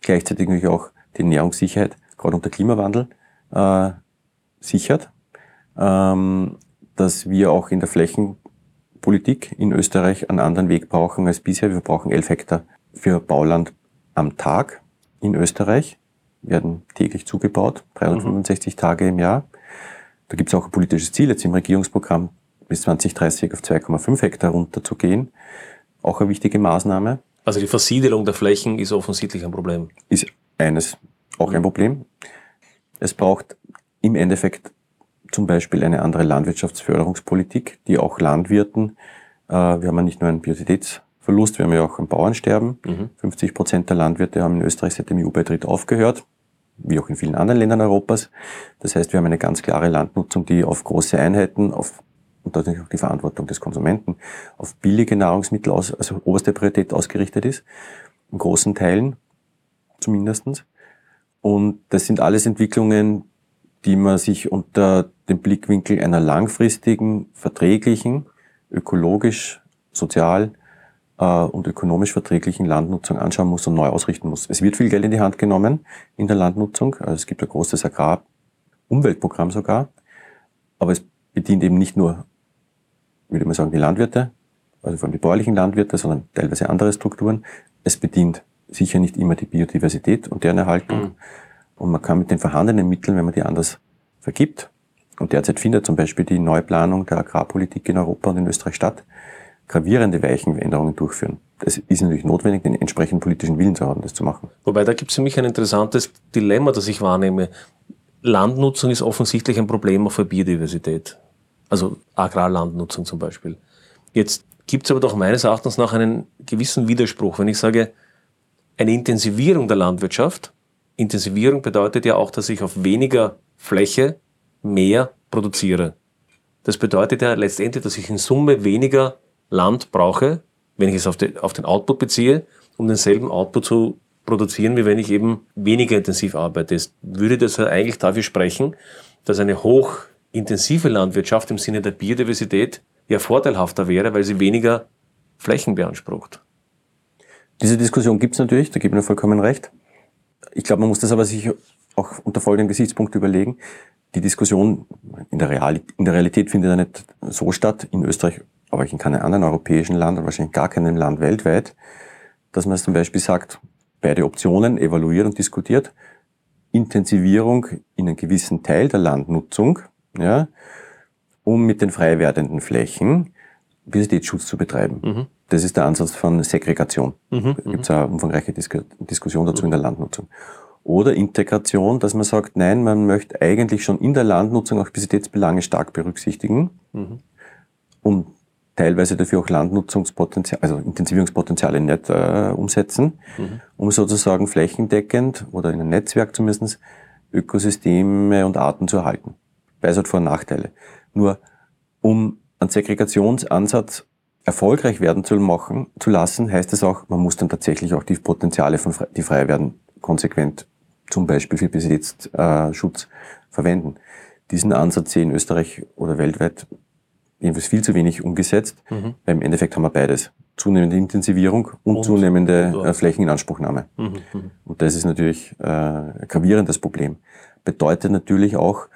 gleichzeitig natürlich auch die Ernährungssicherheit, gerade unter Klimawandel, äh, sichert, ähm, dass wir auch in der Flächenpolitik in Österreich einen anderen Weg brauchen als bisher. Wir brauchen 11 Hektar für Bauland am Tag in Österreich, werden täglich zugebaut, 365 mhm. Tage im Jahr. Da gibt es auch ein politisches Ziel jetzt im Regierungsprogramm bis 2030 auf 2,5 Hektar runterzugehen. Auch eine wichtige Maßnahme. Also die Versiedelung der Flächen ist offensichtlich ein Problem. Ist eines auch ein Problem. Es braucht im Endeffekt zum Beispiel eine andere Landwirtschaftsförderungspolitik, die auch Landwirten, äh, wir haben ja nicht nur einen Biodiversitätsverlust, wir haben ja auch ein Bauernsterben. Mhm. 50 Prozent der Landwirte haben in Österreich seit dem EU-Beitritt aufgehört, wie auch in vielen anderen Ländern Europas. Das heißt, wir haben eine ganz klare Landnutzung, die auf große Einheiten, auf und natürlich auch die Verantwortung des Konsumenten, auf billige Nahrungsmittel aus, also oberste Priorität ausgerichtet ist, in großen Teilen zumindestens. Und das sind alles Entwicklungen, die man sich unter dem Blickwinkel einer langfristigen, verträglichen, ökologisch, sozial äh, und ökonomisch verträglichen Landnutzung anschauen muss und neu ausrichten muss. Es wird viel Geld in die Hand genommen in der Landnutzung. Also es gibt ein großes Agrarumweltprogramm sogar. Aber es bedient eben nicht nur, würde man sagen, die Landwirte, also vor allem die bäuerlichen Landwirte, sondern teilweise andere Strukturen. Es bedient sicher nicht immer die Biodiversität und deren Erhaltung. Mhm. Und man kann mit den vorhandenen Mitteln, wenn man die anders vergibt, und derzeit findet zum Beispiel die Neuplanung der Agrarpolitik in Europa und in Österreich statt, gravierende Weichenänderungen durchführen. Es ist natürlich notwendig, den entsprechenden politischen Willen zu haben, das zu machen. Wobei da gibt es für mich ein interessantes Dilemma, das ich wahrnehme. Landnutzung ist offensichtlich ein Problem auch für Biodiversität. Also Agrarlandnutzung zum Beispiel. Jetzt gibt es aber doch meines Erachtens nach einen gewissen Widerspruch, wenn ich sage, eine Intensivierung der Landwirtschaft. Intensivierung bedeutet ja auch, dass ich auf weniger Fläche mehr produziere. Das bedeutet ja letztendlich, dass ich in Summe weniger Land brauche, wenn ich es auf den, auf den Output beziehe, um denselben Output zu produzieren, wie wenn ich eben weniger intensiv arbeite. Es würde das ja eigentlich dafür sprechen, dass eine hochintensive Landwirtschaft im Sinne der Biodiversität ja vorteilhafter wäre, weil sie weniger Flächen beansprucht. Diese Diskussion gibt es natürlich, da gebe ich mir vollkommen recht. Ich glaube, man muss das aber sich auch unter folgendem Gesichtspunkt überlegen. Die Diskussion in der, Real in der Realität findet ja nicht so statt, in Österreich, aber in keinem anderen europäischen Land und wahrscheinlich gar keinem Land weltweit, dass man zum Beispiel sagt, beide Optionen evaluiert und diskutiert. Intensivierung in einem gewissen Teil der Landnutzung, ja, um mit den frei werdenden Flächen Biodiversitätsschutz zu betreiben. Mhm. Das ist der Ansatz von Segregation. Mhm. Da gibt es eine umfangreiche Dis Diskussion dazu mhm. in der Landnutzung. Oder Integration, dass man sagt, nein, man möchte eigentlich schon in der Landnutzung auch Bisitätsbelange stark berücksichtigen, mhm. um teilweise dafür auch Landnutzungspotenzial, also Intensivierungspotenziale nicht äh, umsetzen, mhm. um sozusagen flächendeckend oder in einem Netzwerk zumindest Ökosysteme und Arten zu erhalten. Beides hat Vor- und Nachteile. Nur um einen Segregationsansatz erfolgreich werden zu machen, zu lassen, heißt es auch, man muss dann tatsächlich auch die Potenziale, von, die frei werden, konsequent zum Beispiel für Besitzschutz verwenden. Diesen Ansatz sehe ich in Österreich oder weltweit jedenfalls viel zu wenig umgesetzt, mhm. weil im Endeffekt haben wir beides. Zunehmende Intensivierung und, und zunehmende und, äh, Flächeninanspruchnahme. Mhm. Mhm. Und das ist natürlich äh, ein gravierendes Problem. Bedeutet natürlich auch,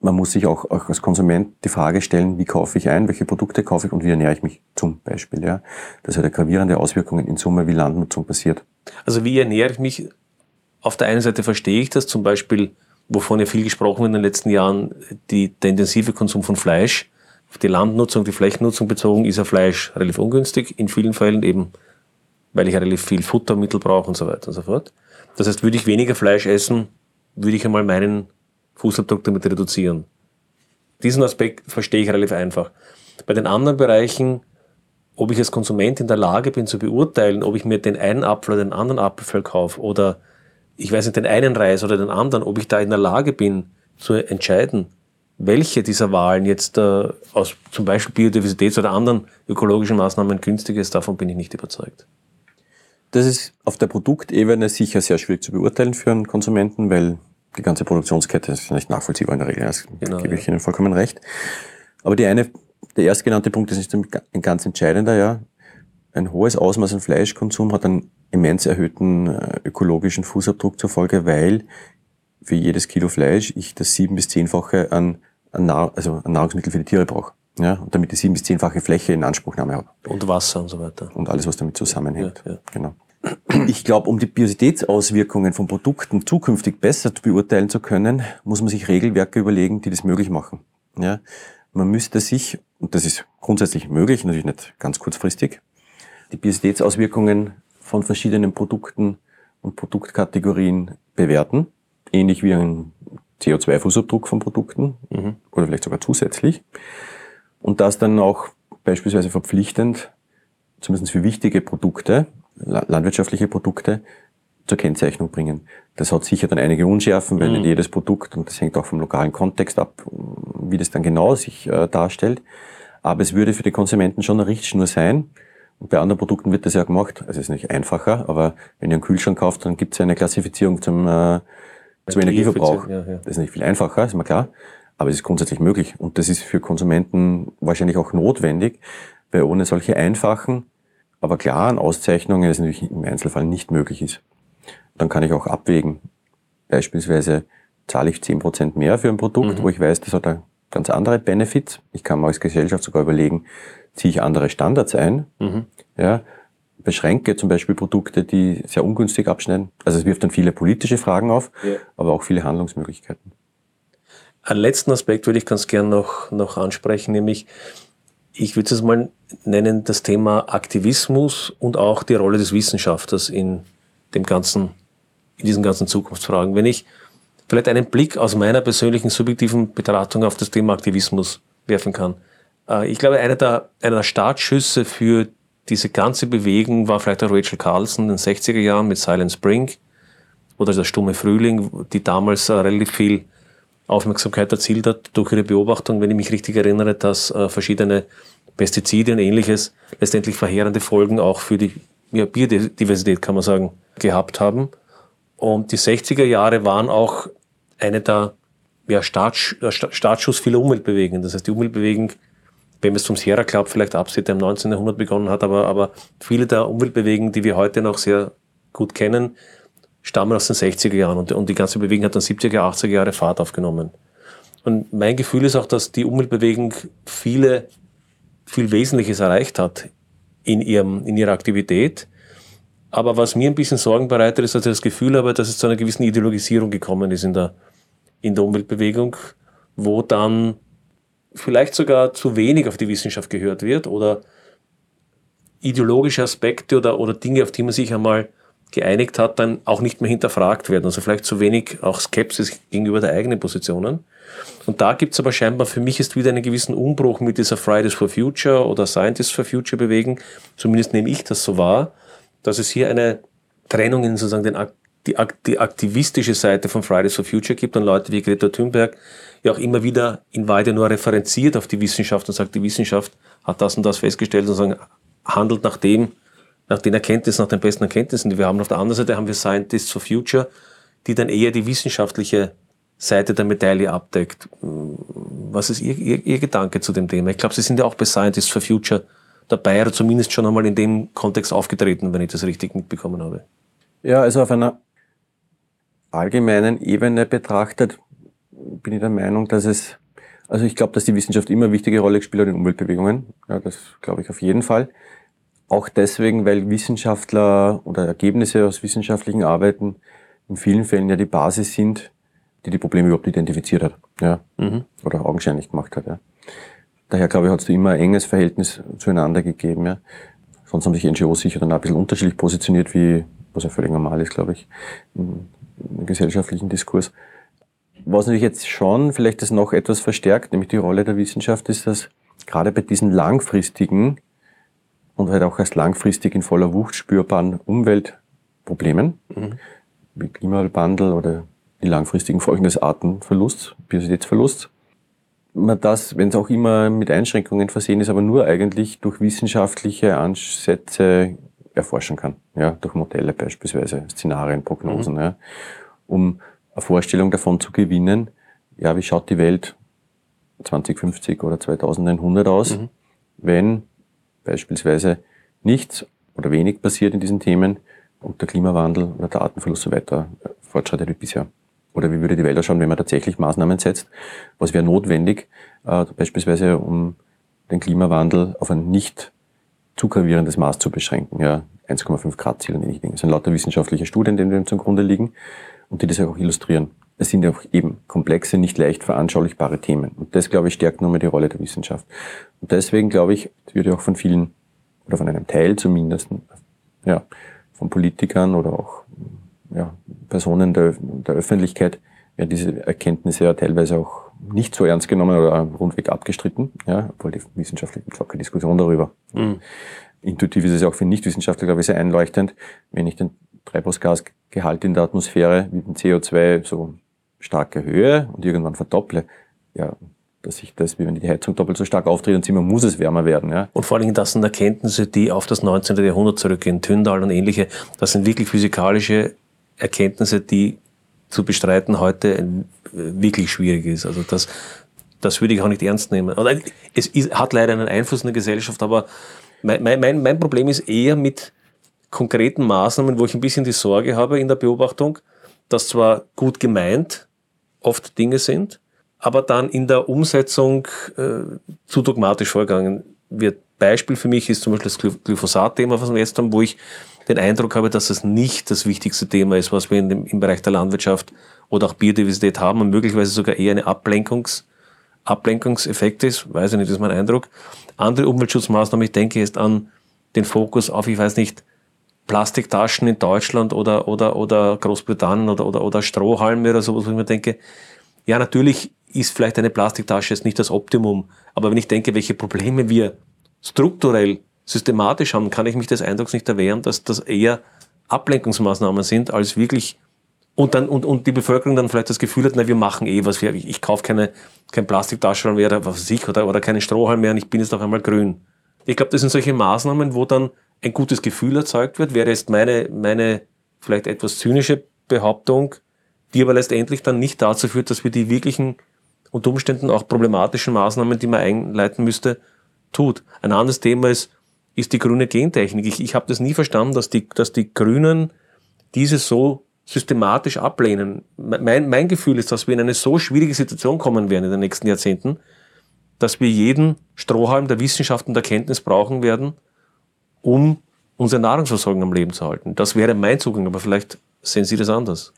man muss sich auch, auch als Konsument die Frage stellen, wie kaufe ich ein, welche Produkte kaufe ich und wie ernähre ich mich zum Beispiel. Ja? Das hat gravierende Auswirkungen in Summe, wie Landnutzung passiert. Also wie ernähre ich mich? Auf der einen Seite verstehe ich das, zum Beispiel, wovon ja viel gesprochen wird in den letzten Jahren, die, der intensive Konsum von Fleisch. Die Landnutzung, die Flächennutzung bezogen, ist ja Fleisch relativ ungünstig, in vielen Fällen eben, weil ich relativ viel Futtermittel brauche und so weiter und so fort. Das heißt, würde ich weniger Fleisch essen, würde ich einmal meinen Fußabdruck damit reduzieren. Diesen Aspekt verstehe ich relativ einfach. Bei den anderen Bereichen ob ich als Konsument in der Lage bin zu beurteilen, ob ich mir den einen Apfel oder den anderen Apfelfeld kaufe oder ich weiß nicht, den einen Reis oder den anderen, ob ich da in der Lage bin zu entscheiden, welche dieser Wahlen jetzt äh, aus zum Beispiel Biodiversitäts- oder anderen ökologischen Maßnahmen günstig ist, davon bin ich nicht überzeugt. Das ist auf der Produktebene sicher sehr schwierig zu beurteilen für einen Konsumenten, weil die ganze Produktionskette ist nicht nachvollziehbar in der Regel. Das genau, gebe ich Ihnen vollkommen recht. Aber die eine, der erstgenannte Punkt ist ein ganz entscheidender, ja. Ein hohes Ausmaß an Fleischkonsum hat einen immens erhöhten äh, ökologischen Fußabdruck zur Folge, weil für jedes Kilo Fleisch ich das sieben bis zehnfache an, an, Nahr also an Nahrungsmittel für die Tiere brauche. Ja, und damit die sieben bis zehnfache Fläche in Anspruchnahme habe. Und Wasser und so weiter. Und alles, was damit zusammenhängt. Ja, ja. Genau. Ich glaube, um die Biositätsauswirkungen von Produkten zukünftig besser beurteilen zu können, muss man sich Regelwerke überlegen, die das möglich machen. Ja, man müsste sich, und das ist grundsätzlich möglich, natürlich nicht ganz kurzfristig, die Biositätsauswirkungen von verschiedenen Produkten und Produktkategorien bewerten, ähnlich wie ein CO2-Fußabdruck von Produkten mhm. oder vielleicht sogar zusätzlich. Und das dann auch beispielsweise verpflichtend, zumindest für wichtige Produkte, landwirtschaftliche Produkte, zur Kennzeichnung bringen. Das hat sicher dann einige Unschärfen, weil mhm. nicht jedes Produkt, und das hängt auch vom lokalen Kontext ab, wie das dann genau sich äh, darstellt. Aber es würde für die Konsumenten schon eine Richtschnur sein, und bei anderen Produkten wird das ja gemacht. Also es ist nicht einfacher, aber wenn ihr einen Kühlschrank kauft, dann gibt es eine Klassifizierung zum, äh, zum Energieverbrauch. Ja, ja. Das ist nicht viel einfacher, ist mir klar. Aber es ist grundsätzlich möglich. Und das ist für Konsumenten wahrscheinlich auch notwendig, weil ohne solche einfachen, aber klaren Auszeichnungen es natürlich im Einzelfall nicht möglich ist. Dann kann ich auch abwägen. Beispielsweise zahle ich zehn Prozent mehr für ein Produkt, mhm. wo ich weiß, das hat ganz andere Benefits. Ich kann mir als Gesellschaft sogar überlegen, ziehe ich andere Standards ein, mhm. ja, beschränke zum Beispiel Produkte, die sehr ungünstig abschneiden. Also es wirft dann viele politische Fragen auf, ja. aber auch viele Handlungsmöglichkeiten. Einen letzten Aspekt würde ich ganz gern noch, noch ansprechen, nämlich ich würde es mal nennen, das Thema Aktivismus und auch die Rolle des Wissenschaftlers in dem ganzen, in diesen ganzen Zukunftsfragen. Wenn ich vielleicht einen Blick aus meiner persönlichen subjektiven Betrachtung auf das Thema Aktivismus werfen kann. Äh, ich glaube, einer der, einer der Startschüsse für diese ganze Bewegung war vielleicht auch Rachel Carlson in den 60er Jahren mit Silent Spring oder der stumme Frühling, die damals äh, relativ viel Aufmerksamkeit erzielt hat durch ihre Beobachtung, wenn ich mich richtig erinnere, dass äh, verschiedene Pestizide und ähnliches letztendlich verheerende Folgen auch für die ja, Biodiversität, kann man sagen, gehabt haben. Und die 60er Jahre waren auch eine der ja, Start, Startschuss vieler Umweltbewegungen. Das heißt, die Umweltbewegung wenn man es vom Sierra Club vielleicht absieht, der im 19. Jahrhundert begonnen hat, aber, aber viele der Umweltbewegungen, die wir heute noch sehr gut kennen, stammen aus den 60er Jahren und, und die ganze Bewegung hat dann 70er, 80er Jahre Fahrt aufgenommen. Und mein Gefühl ist auch, dass die Umweltbewegung viele, viel Wesentliches erreicht hat in, ihrem, in ihrer Aktivität. Aber was mir ein bisschen Sorgen bereitet, ist, dass ich das Gefühl habe, dass es zu einer gewissen Ideologisierung gekommen ist in der, in der Umweltbewegung, wo dann vielleicht sogar zu wenig auf die Wissenschaft gehört wird oder ideologische Aspekte oder, oder Dinge, auf die man sich einmal geeinigt hat, dann auch nicht mehr hinterfragt werden. Also vielleicht zu wenig auch Skepsis gegenüber der eigenen Positionen. Und da gibt es aber scheinbar für mich ist wieder einen gewissen Umbruch mit dieser Fridays for Future oder Scientists for Future Bewegung. Zumindest nehme ich das so wahr, dass es hier eine Trennung in sozusagen den, die, die aktivistische Seite von Fridays for Future gibt und Leute wie Greta Thunberg, ja auch immer wieder in Weide nur referenziert auf die Wissenschaft und sagt, die Wissenschaft hat das und das festgestellt und sagen, handelt nach dem, nach den Erkenntnissen, nach den besten Erkenntnissen, die wir haben. Auf der anderen Seite haben wir Scientists for Future, die dann eher die wissenschaftliche Seite der Medaille abdeckt. Was ist Ihr, Ihr, Ihr Gedanke zu dem Thema? Ich glaube, Sie sind ja auch bei Scientists for Future dabei oder zumindest schon einmal in dem Kontext aufgetreten, wenn ich das richtig mitbekommen habe. Ja, also auf einer allgemeinen Ebene betrachtet bin ich der Meinung, dass es, also ich glaube, dass die Wissenschaft immer eine wichtige Rolle gespielt hat in Umweltbewegungen. Ja, das glaube ich auf jeden Fall. Auch deswegen, weil Wissenschaftler oder Ergebnisse aus wissenschaftlichen Arbeiten in vielen Fällen ja die Basis sind, die die Probleme überhaupt identifiziert hat. Ja, mhm. Oder augenscheinlich gemacht hat. Ja. Daher glaube ich, hat es immer ein enges Verhältnis zueinander gegeben. Ja. Sonst haben sich NGOs sicher dann auch ein bisschen unterschiedlich positioniert, wie, was ja völlig normal ist, glaube ich, im, im gesellschaftlichen Diskurs. Was natürlich jetzt schon vielleicht das noch etwas verstärkt, nämlich die Rolle der Wissenschaft, ist, dass gerade bei diesen langfristigen und halt auch erst langfristig in voller Wucht spürbaren Umweltproblemen, Mhm. wie Klimawandel oder die langfristigen Folgen des Artenverlusts, Biodiversitätsverlusts. Man das, wenn es auch immer mit Einschränkungen versehen ist, aber nur eigentlich durch wissenschaftliche Ansätze erforschen kann. Ja, durch Modelle beispielsweise, Szenarien, Prognosen, ja, um eine Vorstellung davon zu gewinnen, ja, wie schaut die Welt 2050 oder 2100 aus, Mhm. wenn beispielsweise nichts oder wenig passiert in diesen Themen und der Klimawandel oder der Artenverlust so weiter äh, fortschreitet wie bisher. Oder wie würde die Welt ausschauen, wenn man tatsächlich Maßnahmen setzt? Was wäre notwendig, äh, beispielsweise um den Klimawandel auf ein nicht zu gravierendes Maß zu beschränken? Ja, 1,5 Grad Ziel und ähnliche Dinge. Es sind lauter wissenschaftliche Studien, die dem zum Grunde liegen und die das auch illustrieren. Es sind ja auch eben komplexe, nicht leicht veranschaulichbare Themen. Und das, glaube ich, stärkt nochmal die Rolle der Wissenschaft. Und deswegen, glaube ich, würde auch von vielen, oder von einem Teil zumindest, ja, von Politikern oder auch ja, Personen der, der Öffentlichkeit, werden diese Erkenntnisse ja teilweise auch nicht so ernst genommen oder rundweg abgestritten, ja, obwohl die Wissenschaftler gibt keine Diskussion darüber. Mhm. Intuitiv ist es auch für Nichtwissenschaftler, glaube ich, sehr einleuchtend, wenn ich den Treibhausgasgehalt in der Atmosphäre mit dem CO2 so stark erhöhe und irgendwann verdopple, ja, dass ich das, wie wenn die Heizung doppelt so stark auftritt und immer muss es wärmer werden, ja. Und vor allen Dingen, das sind Erkenntnisse, die auf das 19. Jahrhundert zurückgehen, Tyndall und ähnliche. Das sind wirklich physikalische Erkenntnisse, die zu bestreiten heute äh, wirklich schwierig ist. Also das, das würde ich auch nicht ernst nehmen. Es ist, hat leider einen Einfluss in der Gesellschaft, aber mein, mein mein Problem ist eher mit konkreten Maßnahmen, wo ich ein bisschen die Sorge habe in der Beobachtung, dass zwar gut gemeint oft Dinge sind, aber dann in der Umsetzung äh, zu dogmatisch vorgegangen wird. Beispiel für mich ist zum Beispiel das Gly- Glyphosat-Thema, was wir jetzt haben, wo ich den Eindruck habe, dass es nicht das wichtigste Thema ist, was wir in dem, im Bereich der Landwirtschaft oder auch Biodiversität haben und möglicherweise sogar eher eine Ablenkungs, Ablenkungseffekt ist, weiß ich nicht, ist mein Eindruck. Andere Umweltschutzmaßnahmen, ich denke jetzt an den Fokus auf, ich weiß nicht, Plastiktaschen in Deutschland oder, oder, oder Großbritannien oder, oder, oder Strohhalme oder sowas, wo ich mir denke, ja, natürlich ist vielleicht eine Plastiktasche jetzt nicht das Optimum, aber wenn ich denke, welche Probleme wir strukturell, systematisch haben, kann ich mich des Eindrucks nicht erwehren, dass das eher Ablenkungsmaßnahmen sind, als wirklich und dann und, und die Bevölkerung dann vielleicht das Gefühl hat, na, wir machen eh was, ich, ich kaufe keine kein Plastiktaschen mehr, oder was weiß ich, oder, oder keinen Strohhalm mehr und ich bin jetzt auf einmal grün. Ich glaube, das sind solche Maßnahmen, wo dann ein gutes Gefühl erzeugt wird, wäre jetzt meine, meine vielleicht etwas zynische Behauptung, die aber letztendlich dann nicht dazu führt, dass wir die wirklichen unter Umständen auch problematischen Maßnahmen, die man einleiten müsste, tut. Ein anderes Thema ist, ist die grüne Gentechnik. Ich, ich habe das nie verstanden, dass die, dass die Grünen diese so systematisch ablehnen. Mein, mein Gefühl ist, dass wir in eine so schwierige Situation kommen werden in den nächsten Jahrzehnten, dass wir jeden Strohhalm der Wissenschaft und der Kenntnis brauchen werden, um unsere Nahrungsversorgung am Leben zu halten. Das wäre mein Zugang, aber vielleicht sehen Sie das anders.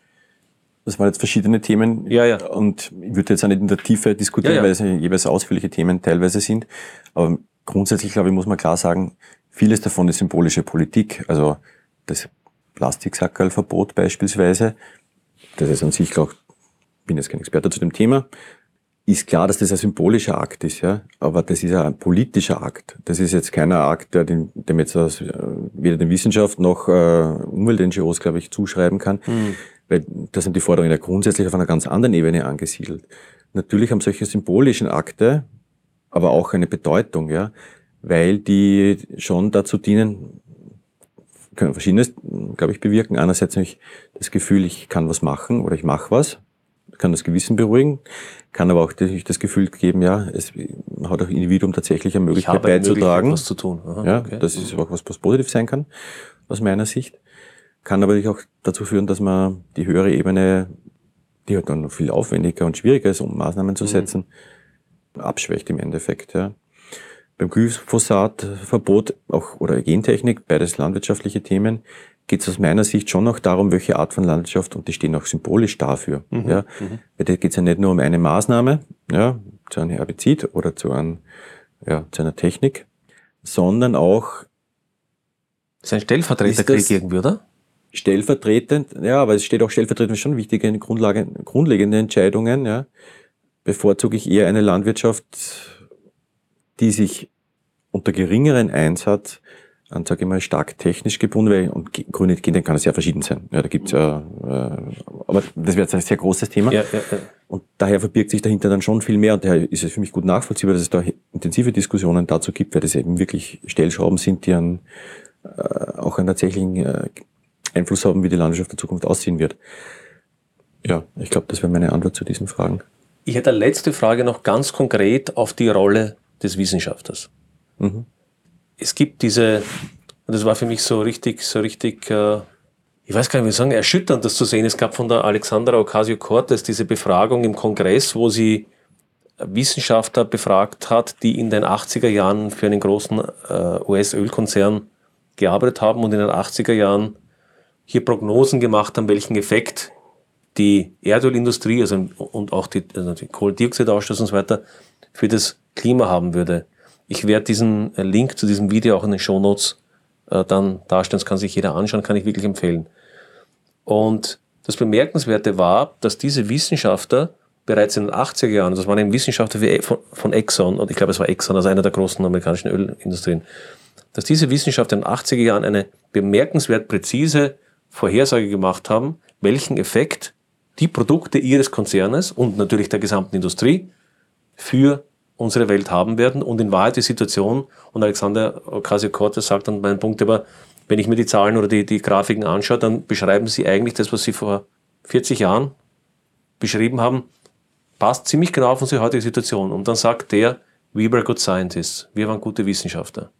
Das waren jetzt verschiedene Themen. Ja, ja. Und ich würde jetzt auch nicht in der Tiefe diskutieren, Ja, ja. weil es jeweils ausführliche Themen teilweise sind. Aber grundsätzlich, glaube ich, muss man klar sagen, vieles davon ist symbolische Politik. Also das Plastiksackerlverbot beispielsweise, das ist an sich, glaube ich, bin jetzt kein Experte zu dem Thema, ist klar, dass das ein symbolischer Akt ist, ja. Aber das ist ja ein politischer Akt. Das ist jetzt keiner Akt, der dem, dem jetzt aus, äh, weder der Wissenschaft noch äh, Umwelt-NGOs, glaube ich, zuschreiben kann. Weil da sind die Forderungen ja grundsätzlich auf einer ganz anderen Ebene angesiedelt. Natürlich haben solche symbolischen Akte aber auch eine Bedeutung, ja, weil die schon dazu dienen, können verschiedenes, glaube ich, bewirken. Einerseits nämlich das Gefühl, ich kann was machen oder ich mache was, kann das Gewissen beruhigen, kann aber auch das Gefühl geben, ja, es hat auch Individuum tatsächlich eine Ich Möglichkeit habe eine Möglichkeit, beizutragen. was zu tun. Aha, Ja, okay. das ist auch was, was positiv sein kann, aus meiner Sicht. Kann aber auch dazu führen, dass man die höhere Ebene, die halt dann viel aufwendiger und schwieriger ist, um Maßnahmen Mhm. zu setzen, abschwächt im Endeffekt. Ja. Beim Glyphosatverbot auch oder Gentechnik, beides landwirtschaftliche Themen, geht es aus meiner Sicht schon noch darum, welche Art von Landwirtschaft, und die stehen auch symbolisch dafür. Mhm. Ja. Weil da geht es ja nicht nur um eine Maßnahme, ja, zu einem Herbizid oder zu, einem, ja, zu einer Technik, sondern auch Das ist ein Stellvertreterkrieg irgendwie, oder? stellvertretend, ja, aber es steht auch stellvertretend schon wichtige Grundlage, grundlegende Entscheidungen, ja. Bevorzuge ich eher eine Landwirtschaft, die sich unter geringeren Einsatz an, sage ich mal, stark technisch gebunden, weil und grüne Ideen kann es sehr verschieden sein. Ja, da gibt's ja, äh, aber das wäre jetzt ein sehr großes Thema. Ja, ja, ja. Und daher verbirgt sich dahinter dann schon viel mehr und daher ist es für mich gut nachvollziehbar, dass es da intensive Diskussionen dazu gibt, weil das eben wirklich Stellschrauben sind, die an, äh, auch einen tatsächlichen äh, Einfluss haben, wie die Landschaft der Zukunft aussehen wird. Ja, ich glaube, das wäre meine Antwort zu diesen Fragen. Ich hätte eine letzte Frage noch ganz konkret auf die Rolle des Wissenschaftlers. Mhm. Es gibt diese, und das war für mich so richtig, so richtig, äh, ich weiß gar nicht, wie sagen, erschütternd, das zu sehen. Es gab von der Alexandra Ocasio-Cortez diese Befragung im Kongress, wo sie Wissenschaftler befragt hat, die in den 80er Jahren für einen großen äh, US-Ölkonzern gearbeitet haben und in den 80er Jahren hier Prognosen gemacht haben, welchen Effekt die Erdölindustrie also, und auch die, also die Kohlendioxidausstoß und so weiter für das Klima haben würde. Ich werde diesen äh, Link zu diesem Video auch in den Shownotes äh, dann darstellen. Das kann sich jeder anschauen, kann ich wirklich empfehlen. Und das Bemerkenswerte war, dass diese Wissenschaftler bereits in den 80er Jahren, das waren eben Wissenschaftler wie, von, von Exxon, und ich glaube es war Exxon, also einer der großen amerikanischen Ölindustrien, dass diese Wissenschaftler in den 80er Jahren eine bemerkenswert präzise Vorhersage gemacht haben, welchen Effekt die Produkte ihres Konzernes und natürlich der gesamten Industrie für unsere Welt haben werden und in Wahrheit die Situation, und Alexander Ocasio-Cortez sagt dann meinen Punkt, aber wenn ich mir die Zahlen oder die, die Grafiken anschaue, dann beschreiben sie eigentlich das, was sie vor 40 Jahren beschrieben haben, passt ziemlich genau auf unsere heutige Situation. Und dann sagt der, we were good scientists, wir waren gute Wissenschaftler.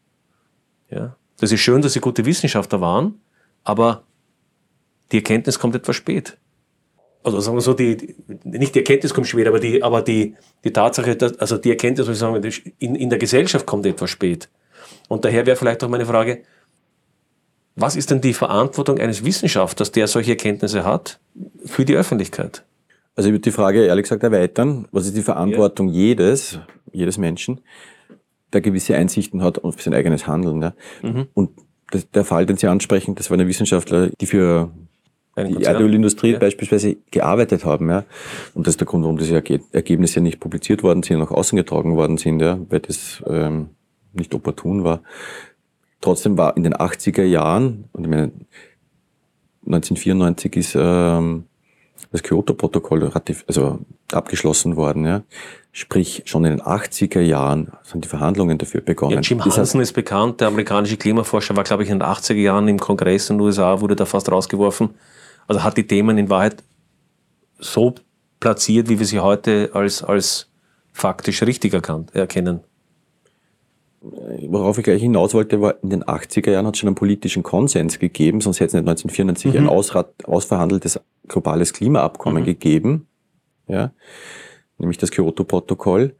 Ja? Das ist schön, dass sie gute Wissenschaftler waren, aber die Erkenntnis kommt etwas spät also sagen wir so, die, nicht die Erkenntnis kommt spät, aber die, aber die, die Tatsache, dass, also die Erkenntnis, was ich sagen, in, in der Gesellschaft kommt etwas spät. Und daher wäre vielleicht auch meine Frage, was ist denn die Verantwortung eines Wissenschaftlers, der solche Erkenntnisse hat, für die Öffentlichkeit? Also ich würde die Frage ehrlich gesagt erweitern. Was ist die Verantwortung ja. jedes, jedes Menschen, der gewisse Einsichten hat für sein eigenes Handeln? Ja? Mhm. Und das, der Fall, den Sie ansprechen, das war eine Wissenschaftler, die für die Erdölindustrie ja. beispielsweise gearbeitet haben. Ja. Und das ist der Grund, warum diese Ergebnisse nicht publiziert worden sind, nach außen getragen worden sind, ja, weil das ähm, nicht opportun war. Trotzdem war in den 80er Jahren, und ich meine, 1994 ist ähm, das Kyoto-Protokoll also abgeschlossen worden. Ja. Sprich, schon in den 80er Jahren sind die Verhandlungen dafür begonnen. Ja, Jim Hansen ist bekannt, der amerikanische Klimaforscher war, glaube ich, in den 80er Jahren im Kongress in den USA, wurde da fast rausgeworfen also hat die Themen in Wahrheit so platziert, wie wir sie heute als, als faktisch richtig erkannt, erkennen. Worauf ich gleich hinaus wollte, war, in den 80er Jahren hat es schon einen politischen Konsens gegeben, sonst hätte es nicht 1994 mhm. ein ausrat, ausverhandeltes globales Klimaabkommen mhm. gegeben, ja, nämlich das Kyoto-Protokoll.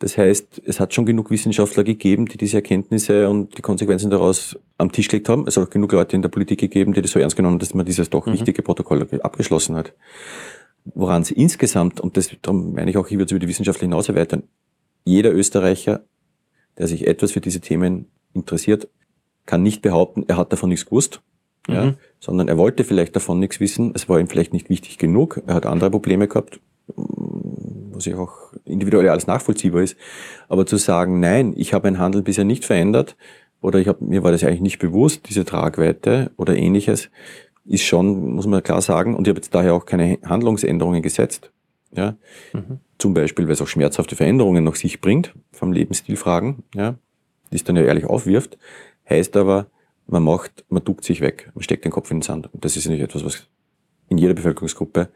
Das heißt, es hat schon genug Wissenschaftler gegeben, die diese Erkenntnisse und die Konsequenzen daraus am Tisch gelegt haben. Es hat auch genug Leute in der Politik gegeben, die das so ernst genommen haben, dass man dieses doch mhm. wichtige Protokoll abgeschlossen hat. Woran sie insgesamt, und das darum meine ich auch, ich würde es über die Wissenschaftler hinaus erweitern, jeder Österreicher, der sich etwas für diese Themen interessiert, kann nicht behaupten, er hat davon nichts gewusst, mhm. ja, sondern er wollte vielleicht davon nichts wissen, es war ihm vielleicht nicht wichtig genug, er hat andere Probleme gehabt, was ja auch individuell alles nachvollziehbar ist. Aber zu sagen, nein, ich habe mein Handeln bisher nicht verändert oder ich hab, mir war das eigentlich nicht bewusst, diese Tragweite oder ähnliches, ist schon, muss man klar sagen, und ich habe jetzt daher auch keine Handlungsänderungen gesetzt. Ja? Mhm. Zum Beispiel, weil es auch schmerzhafte Veränderungen nach sich bringt, vom Lebensstilfragen, ja, die es dann ja ehrlich aufwirft, heißt aber, man macht, man duckt sich weg, man steckt den Kopf in den Sand. Und das ist nicht etwas, was in jeder Bevölkerungsgruppe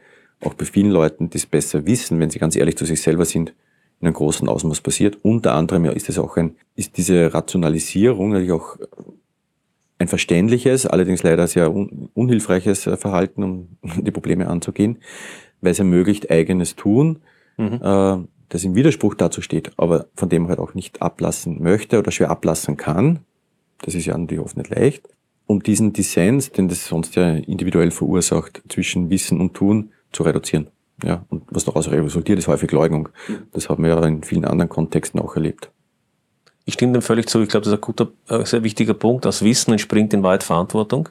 auch bei vielen Leuten, die es besser wissen, wenn sie ganz ehrlich zu sich selber sind, in einem großen Ausmaß passiert. Unter anderem ja, ist es auch ein, ist diese Rationalisierung natürlich auch ein verständliches, allerdings leider sehr un unhilfreiches Verhalten, um [LAUGHS] die Probleme anzugehen, weil es ermöglicht eigenes Tun, mhm. äh, das im Widerspruch dazu steht, aber von dem halt auch nicht ablassen möchte oder schwer ablassen kann. Das ist ja natürlich oft nicht leicht. Um diesen Dissens, den das sonst ja individuell verursacht, zwischen Wissen und Tun, zu reduzieren. Ja, und was daraus resultiert, ist häufig Leugnung. Das haben wir ja in vielen anderen Kontexten auch erlebt. Ich stimme dem völlig zu. Ich glaube, das ist ein guter, äh, sehr wichtiger Punkt. Aus Wissen entspringt in Wahrheit Verantwortung.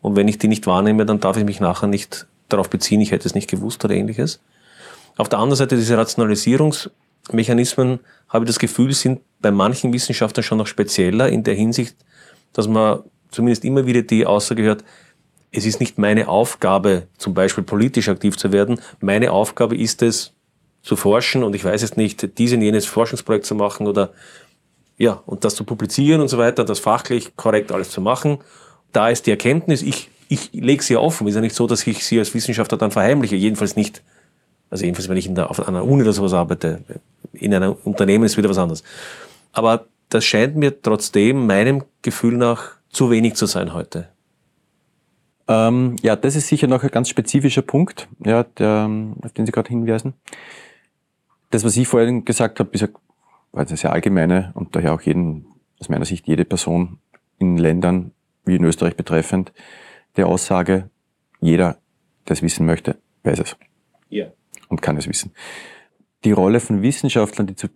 Und wenn ich die nicht wahrnehme, dann darf ich mich nachher nicht darauf beziehen, ich hätte es nicht gewusst oder ähnliches. Auf der anderen Seite, diese Rationalisierungsmechanismen, habe ich das Gefühl, sind bei manchen Wissenschaftlern schon noch spezieller in der Hinsicht, dass man zumindest immer wieder die Aussage hört, es ist nicht meine Aufgabe, zum Beispiel politisch aktiv zu werden. Meine Aufgabe ist es, zu forschen und ich weiß es nicht, dies und jenes Forschungsprojekt zu machen oder ja, und das zu publizieren und so weiter, das fachlich korrekt alles zu machen. Da ist die Erkenntnis, ich, ich lege sie offen. Ist ja nicht so, dass ich sie als Wissenschaftler dann verheimliche. Jedenfalls nicht, also jedenfalls, wenn ich in der, auf einer Uni oder sowas arbeite. In einem Unternehmen ist wieder was anderes. Aber das scheint mir trotzdem meinem Gefühl nach zu wenig zu sein heute. Ähm, ja, das ist sicher noch ein ganz spezifischer Punkt, ja, der, auf den Sie gerade hinweisen. Das, was ich vorhin gesagt habe, ist ja war eine sehr allgemeine und daher auch jeden, aus meiner Sicht jede Person in Ländern wie in Österreich betreffend, der Aussage, jeder, der es wissen möchte, weiß es. Ja. Und kann es wissen. Die Rolle von Wissenschaftlern, die zu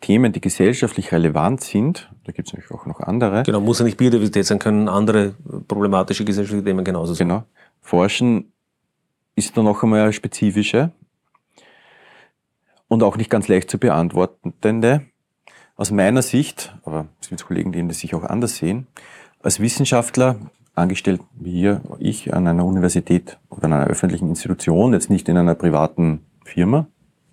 Themen, die gesellschaftlich relevant sind, da gibt es natürlich auch noch andere. Genau, muss ja nicht Biodiversität sein, können andere problematische gesellschaftliche Themen genauso sein. Genau. Forschen ist dann noch einmal spezifische und auch nicht ganz leicht zu beantwortende. Aus meiner Sicht, aber es gibt Kollegen, die das sich auch anders sehen, als Wissenschaftler, angestellt wie hier, ich an einer Universität oder an einer öffentlichen Institution, jetzt nicht in einer privaten Firma,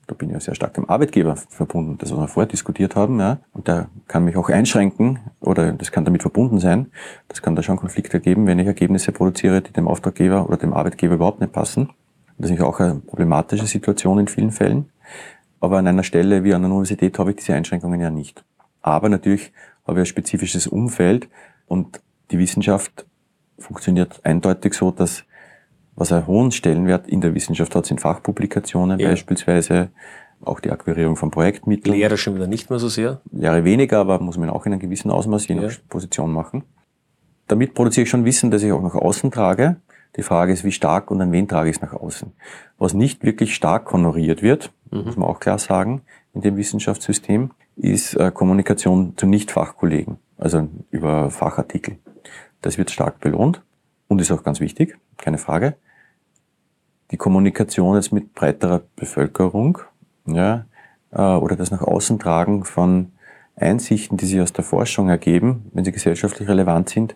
da bin ich ja sehr stark dem Arbeitgeber verbunden, das was wir vorher diskutiert haben, ja. Und der kann mich auch einschränken oder das kann damit verbunden sein. Das kann da schon Konflikte geben, wenn ich Ergebnisse produziere, die dem Auftraggeber oder dem Arbeitgeber überhaupt nicht passen. Das ist auch eine problematische Situation in vielen Fällen. Aber an einer Stelle wie an der Universität habe ich diese Einschränkungen ja nicht. Aber natürlich habe ich ein spezifisches Umfeld und die Wissenschaft funktioniert eindeutig so, dass was einen hohen Stellenwert in der Wissenschaft hat, sind Fachpublikationen ja. beispielsweise, auch die Akquirierung von Projektmitteln. Lehre schon wieder nicht mehr so sehr? Lehre weniger, aber muss man auch in einem gewissen Ausmaß je nach ja. Position machen. Damit produziere ich schon Wissen, das ich auch nach außen trage. Die Frage ist, wie stark und an wen trage ich es nach außen. Was nicht wirklich stark honoriert wird, mhm. muss man auch klar sagen, in dem Wissenschaftssystem, ist äh, Kommunikation zu Nicht-Fachkollegen, also über Fachartikel. Das wird stark belohnt und ist auch ganz wichtig, keine Frage. Die Kommunikation jetzt mit breiterer Bevölkerung, ja, äh, oder das nach außen tragen von Einsichten, die sich aus der Forschung ergeben, wenn sie gesellschaftlich relevant sind,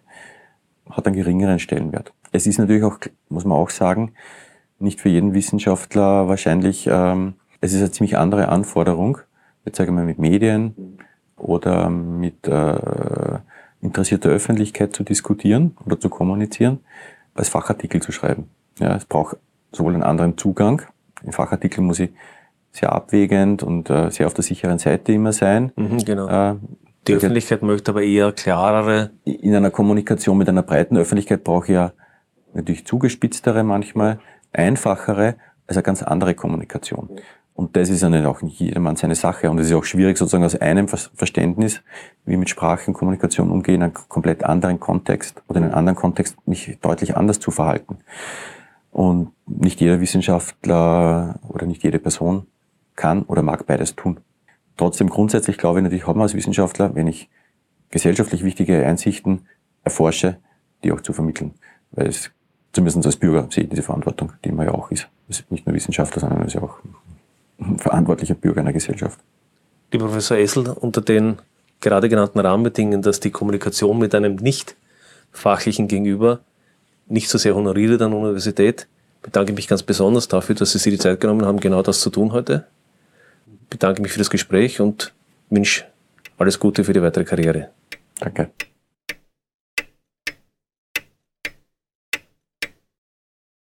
hat einen geringeren Stellenwert. Es ist natürlich auch, muss man auch sagen, nicht für jeden Wissenschaftler wahrscheinlich, ähm, es ist eine ziemlich andere Anforderung, jetzt sage ich mal mit Medien oder mit äh, interessierter Öffentlichkeit zu diskutieren oder zu kommunizieren, als Fachartikel zu schreiben. Ja, es braucht sowohl einen anderen Zugang. In Fachartikeln muss ich sehr abwägend und äh, sehr auf der sicheren Seite immer sein. Mhm, genau. Äh, die Öffentlichkeit möchte aber eher klarere. In einer Kommunikation mit einer breiten Öffentlichkeit brauche ich ja natürlich zugespitztere manchmal, einfachere, also eine ganz andere Kommunikation. Und das ist ja nicht auch nicht jedermann seine Sache. Und es ist auch schwierig, sozusagen aus einem Verständnis, wie mit Sprache und Kommunikation umgehen, in einem komplett anderen Kontext oder in einem anderen Kontext mich deutlich anders zu verhalten. Und nicht jeder Wissenschaftler oder nicht jede Person kann oder mag beides tun. Trotzdem grundsätzlich glaube ich natürlich, haben wir als Wissenschaftler, wenn ich gesellschaftlich wichtige Einsichten erforsche, die auch zu vermitteln. Weil es zumindest als Bürger sehe ich diese Verantwortung, die man ja auch ist. Das ist nicht nur Wissenschaftler, sondern ist ja auch ein verantwortlicher Bürger einer Gesellschaft. Lieber Professor Essel, unter den gerade genannten Rahmenbedingungen, dass die Kommunikation mit einem nicht fachlichen Gegenüber nicht so sehr honoriert an der Universität, bedanke ich mich ganz besonders dafür, dass Sie sich die Zeit genommen haben, genau das zu tun heute bedanke mich für das Gespräch und wünsche alles Gute für die weitere Karriere. Danke.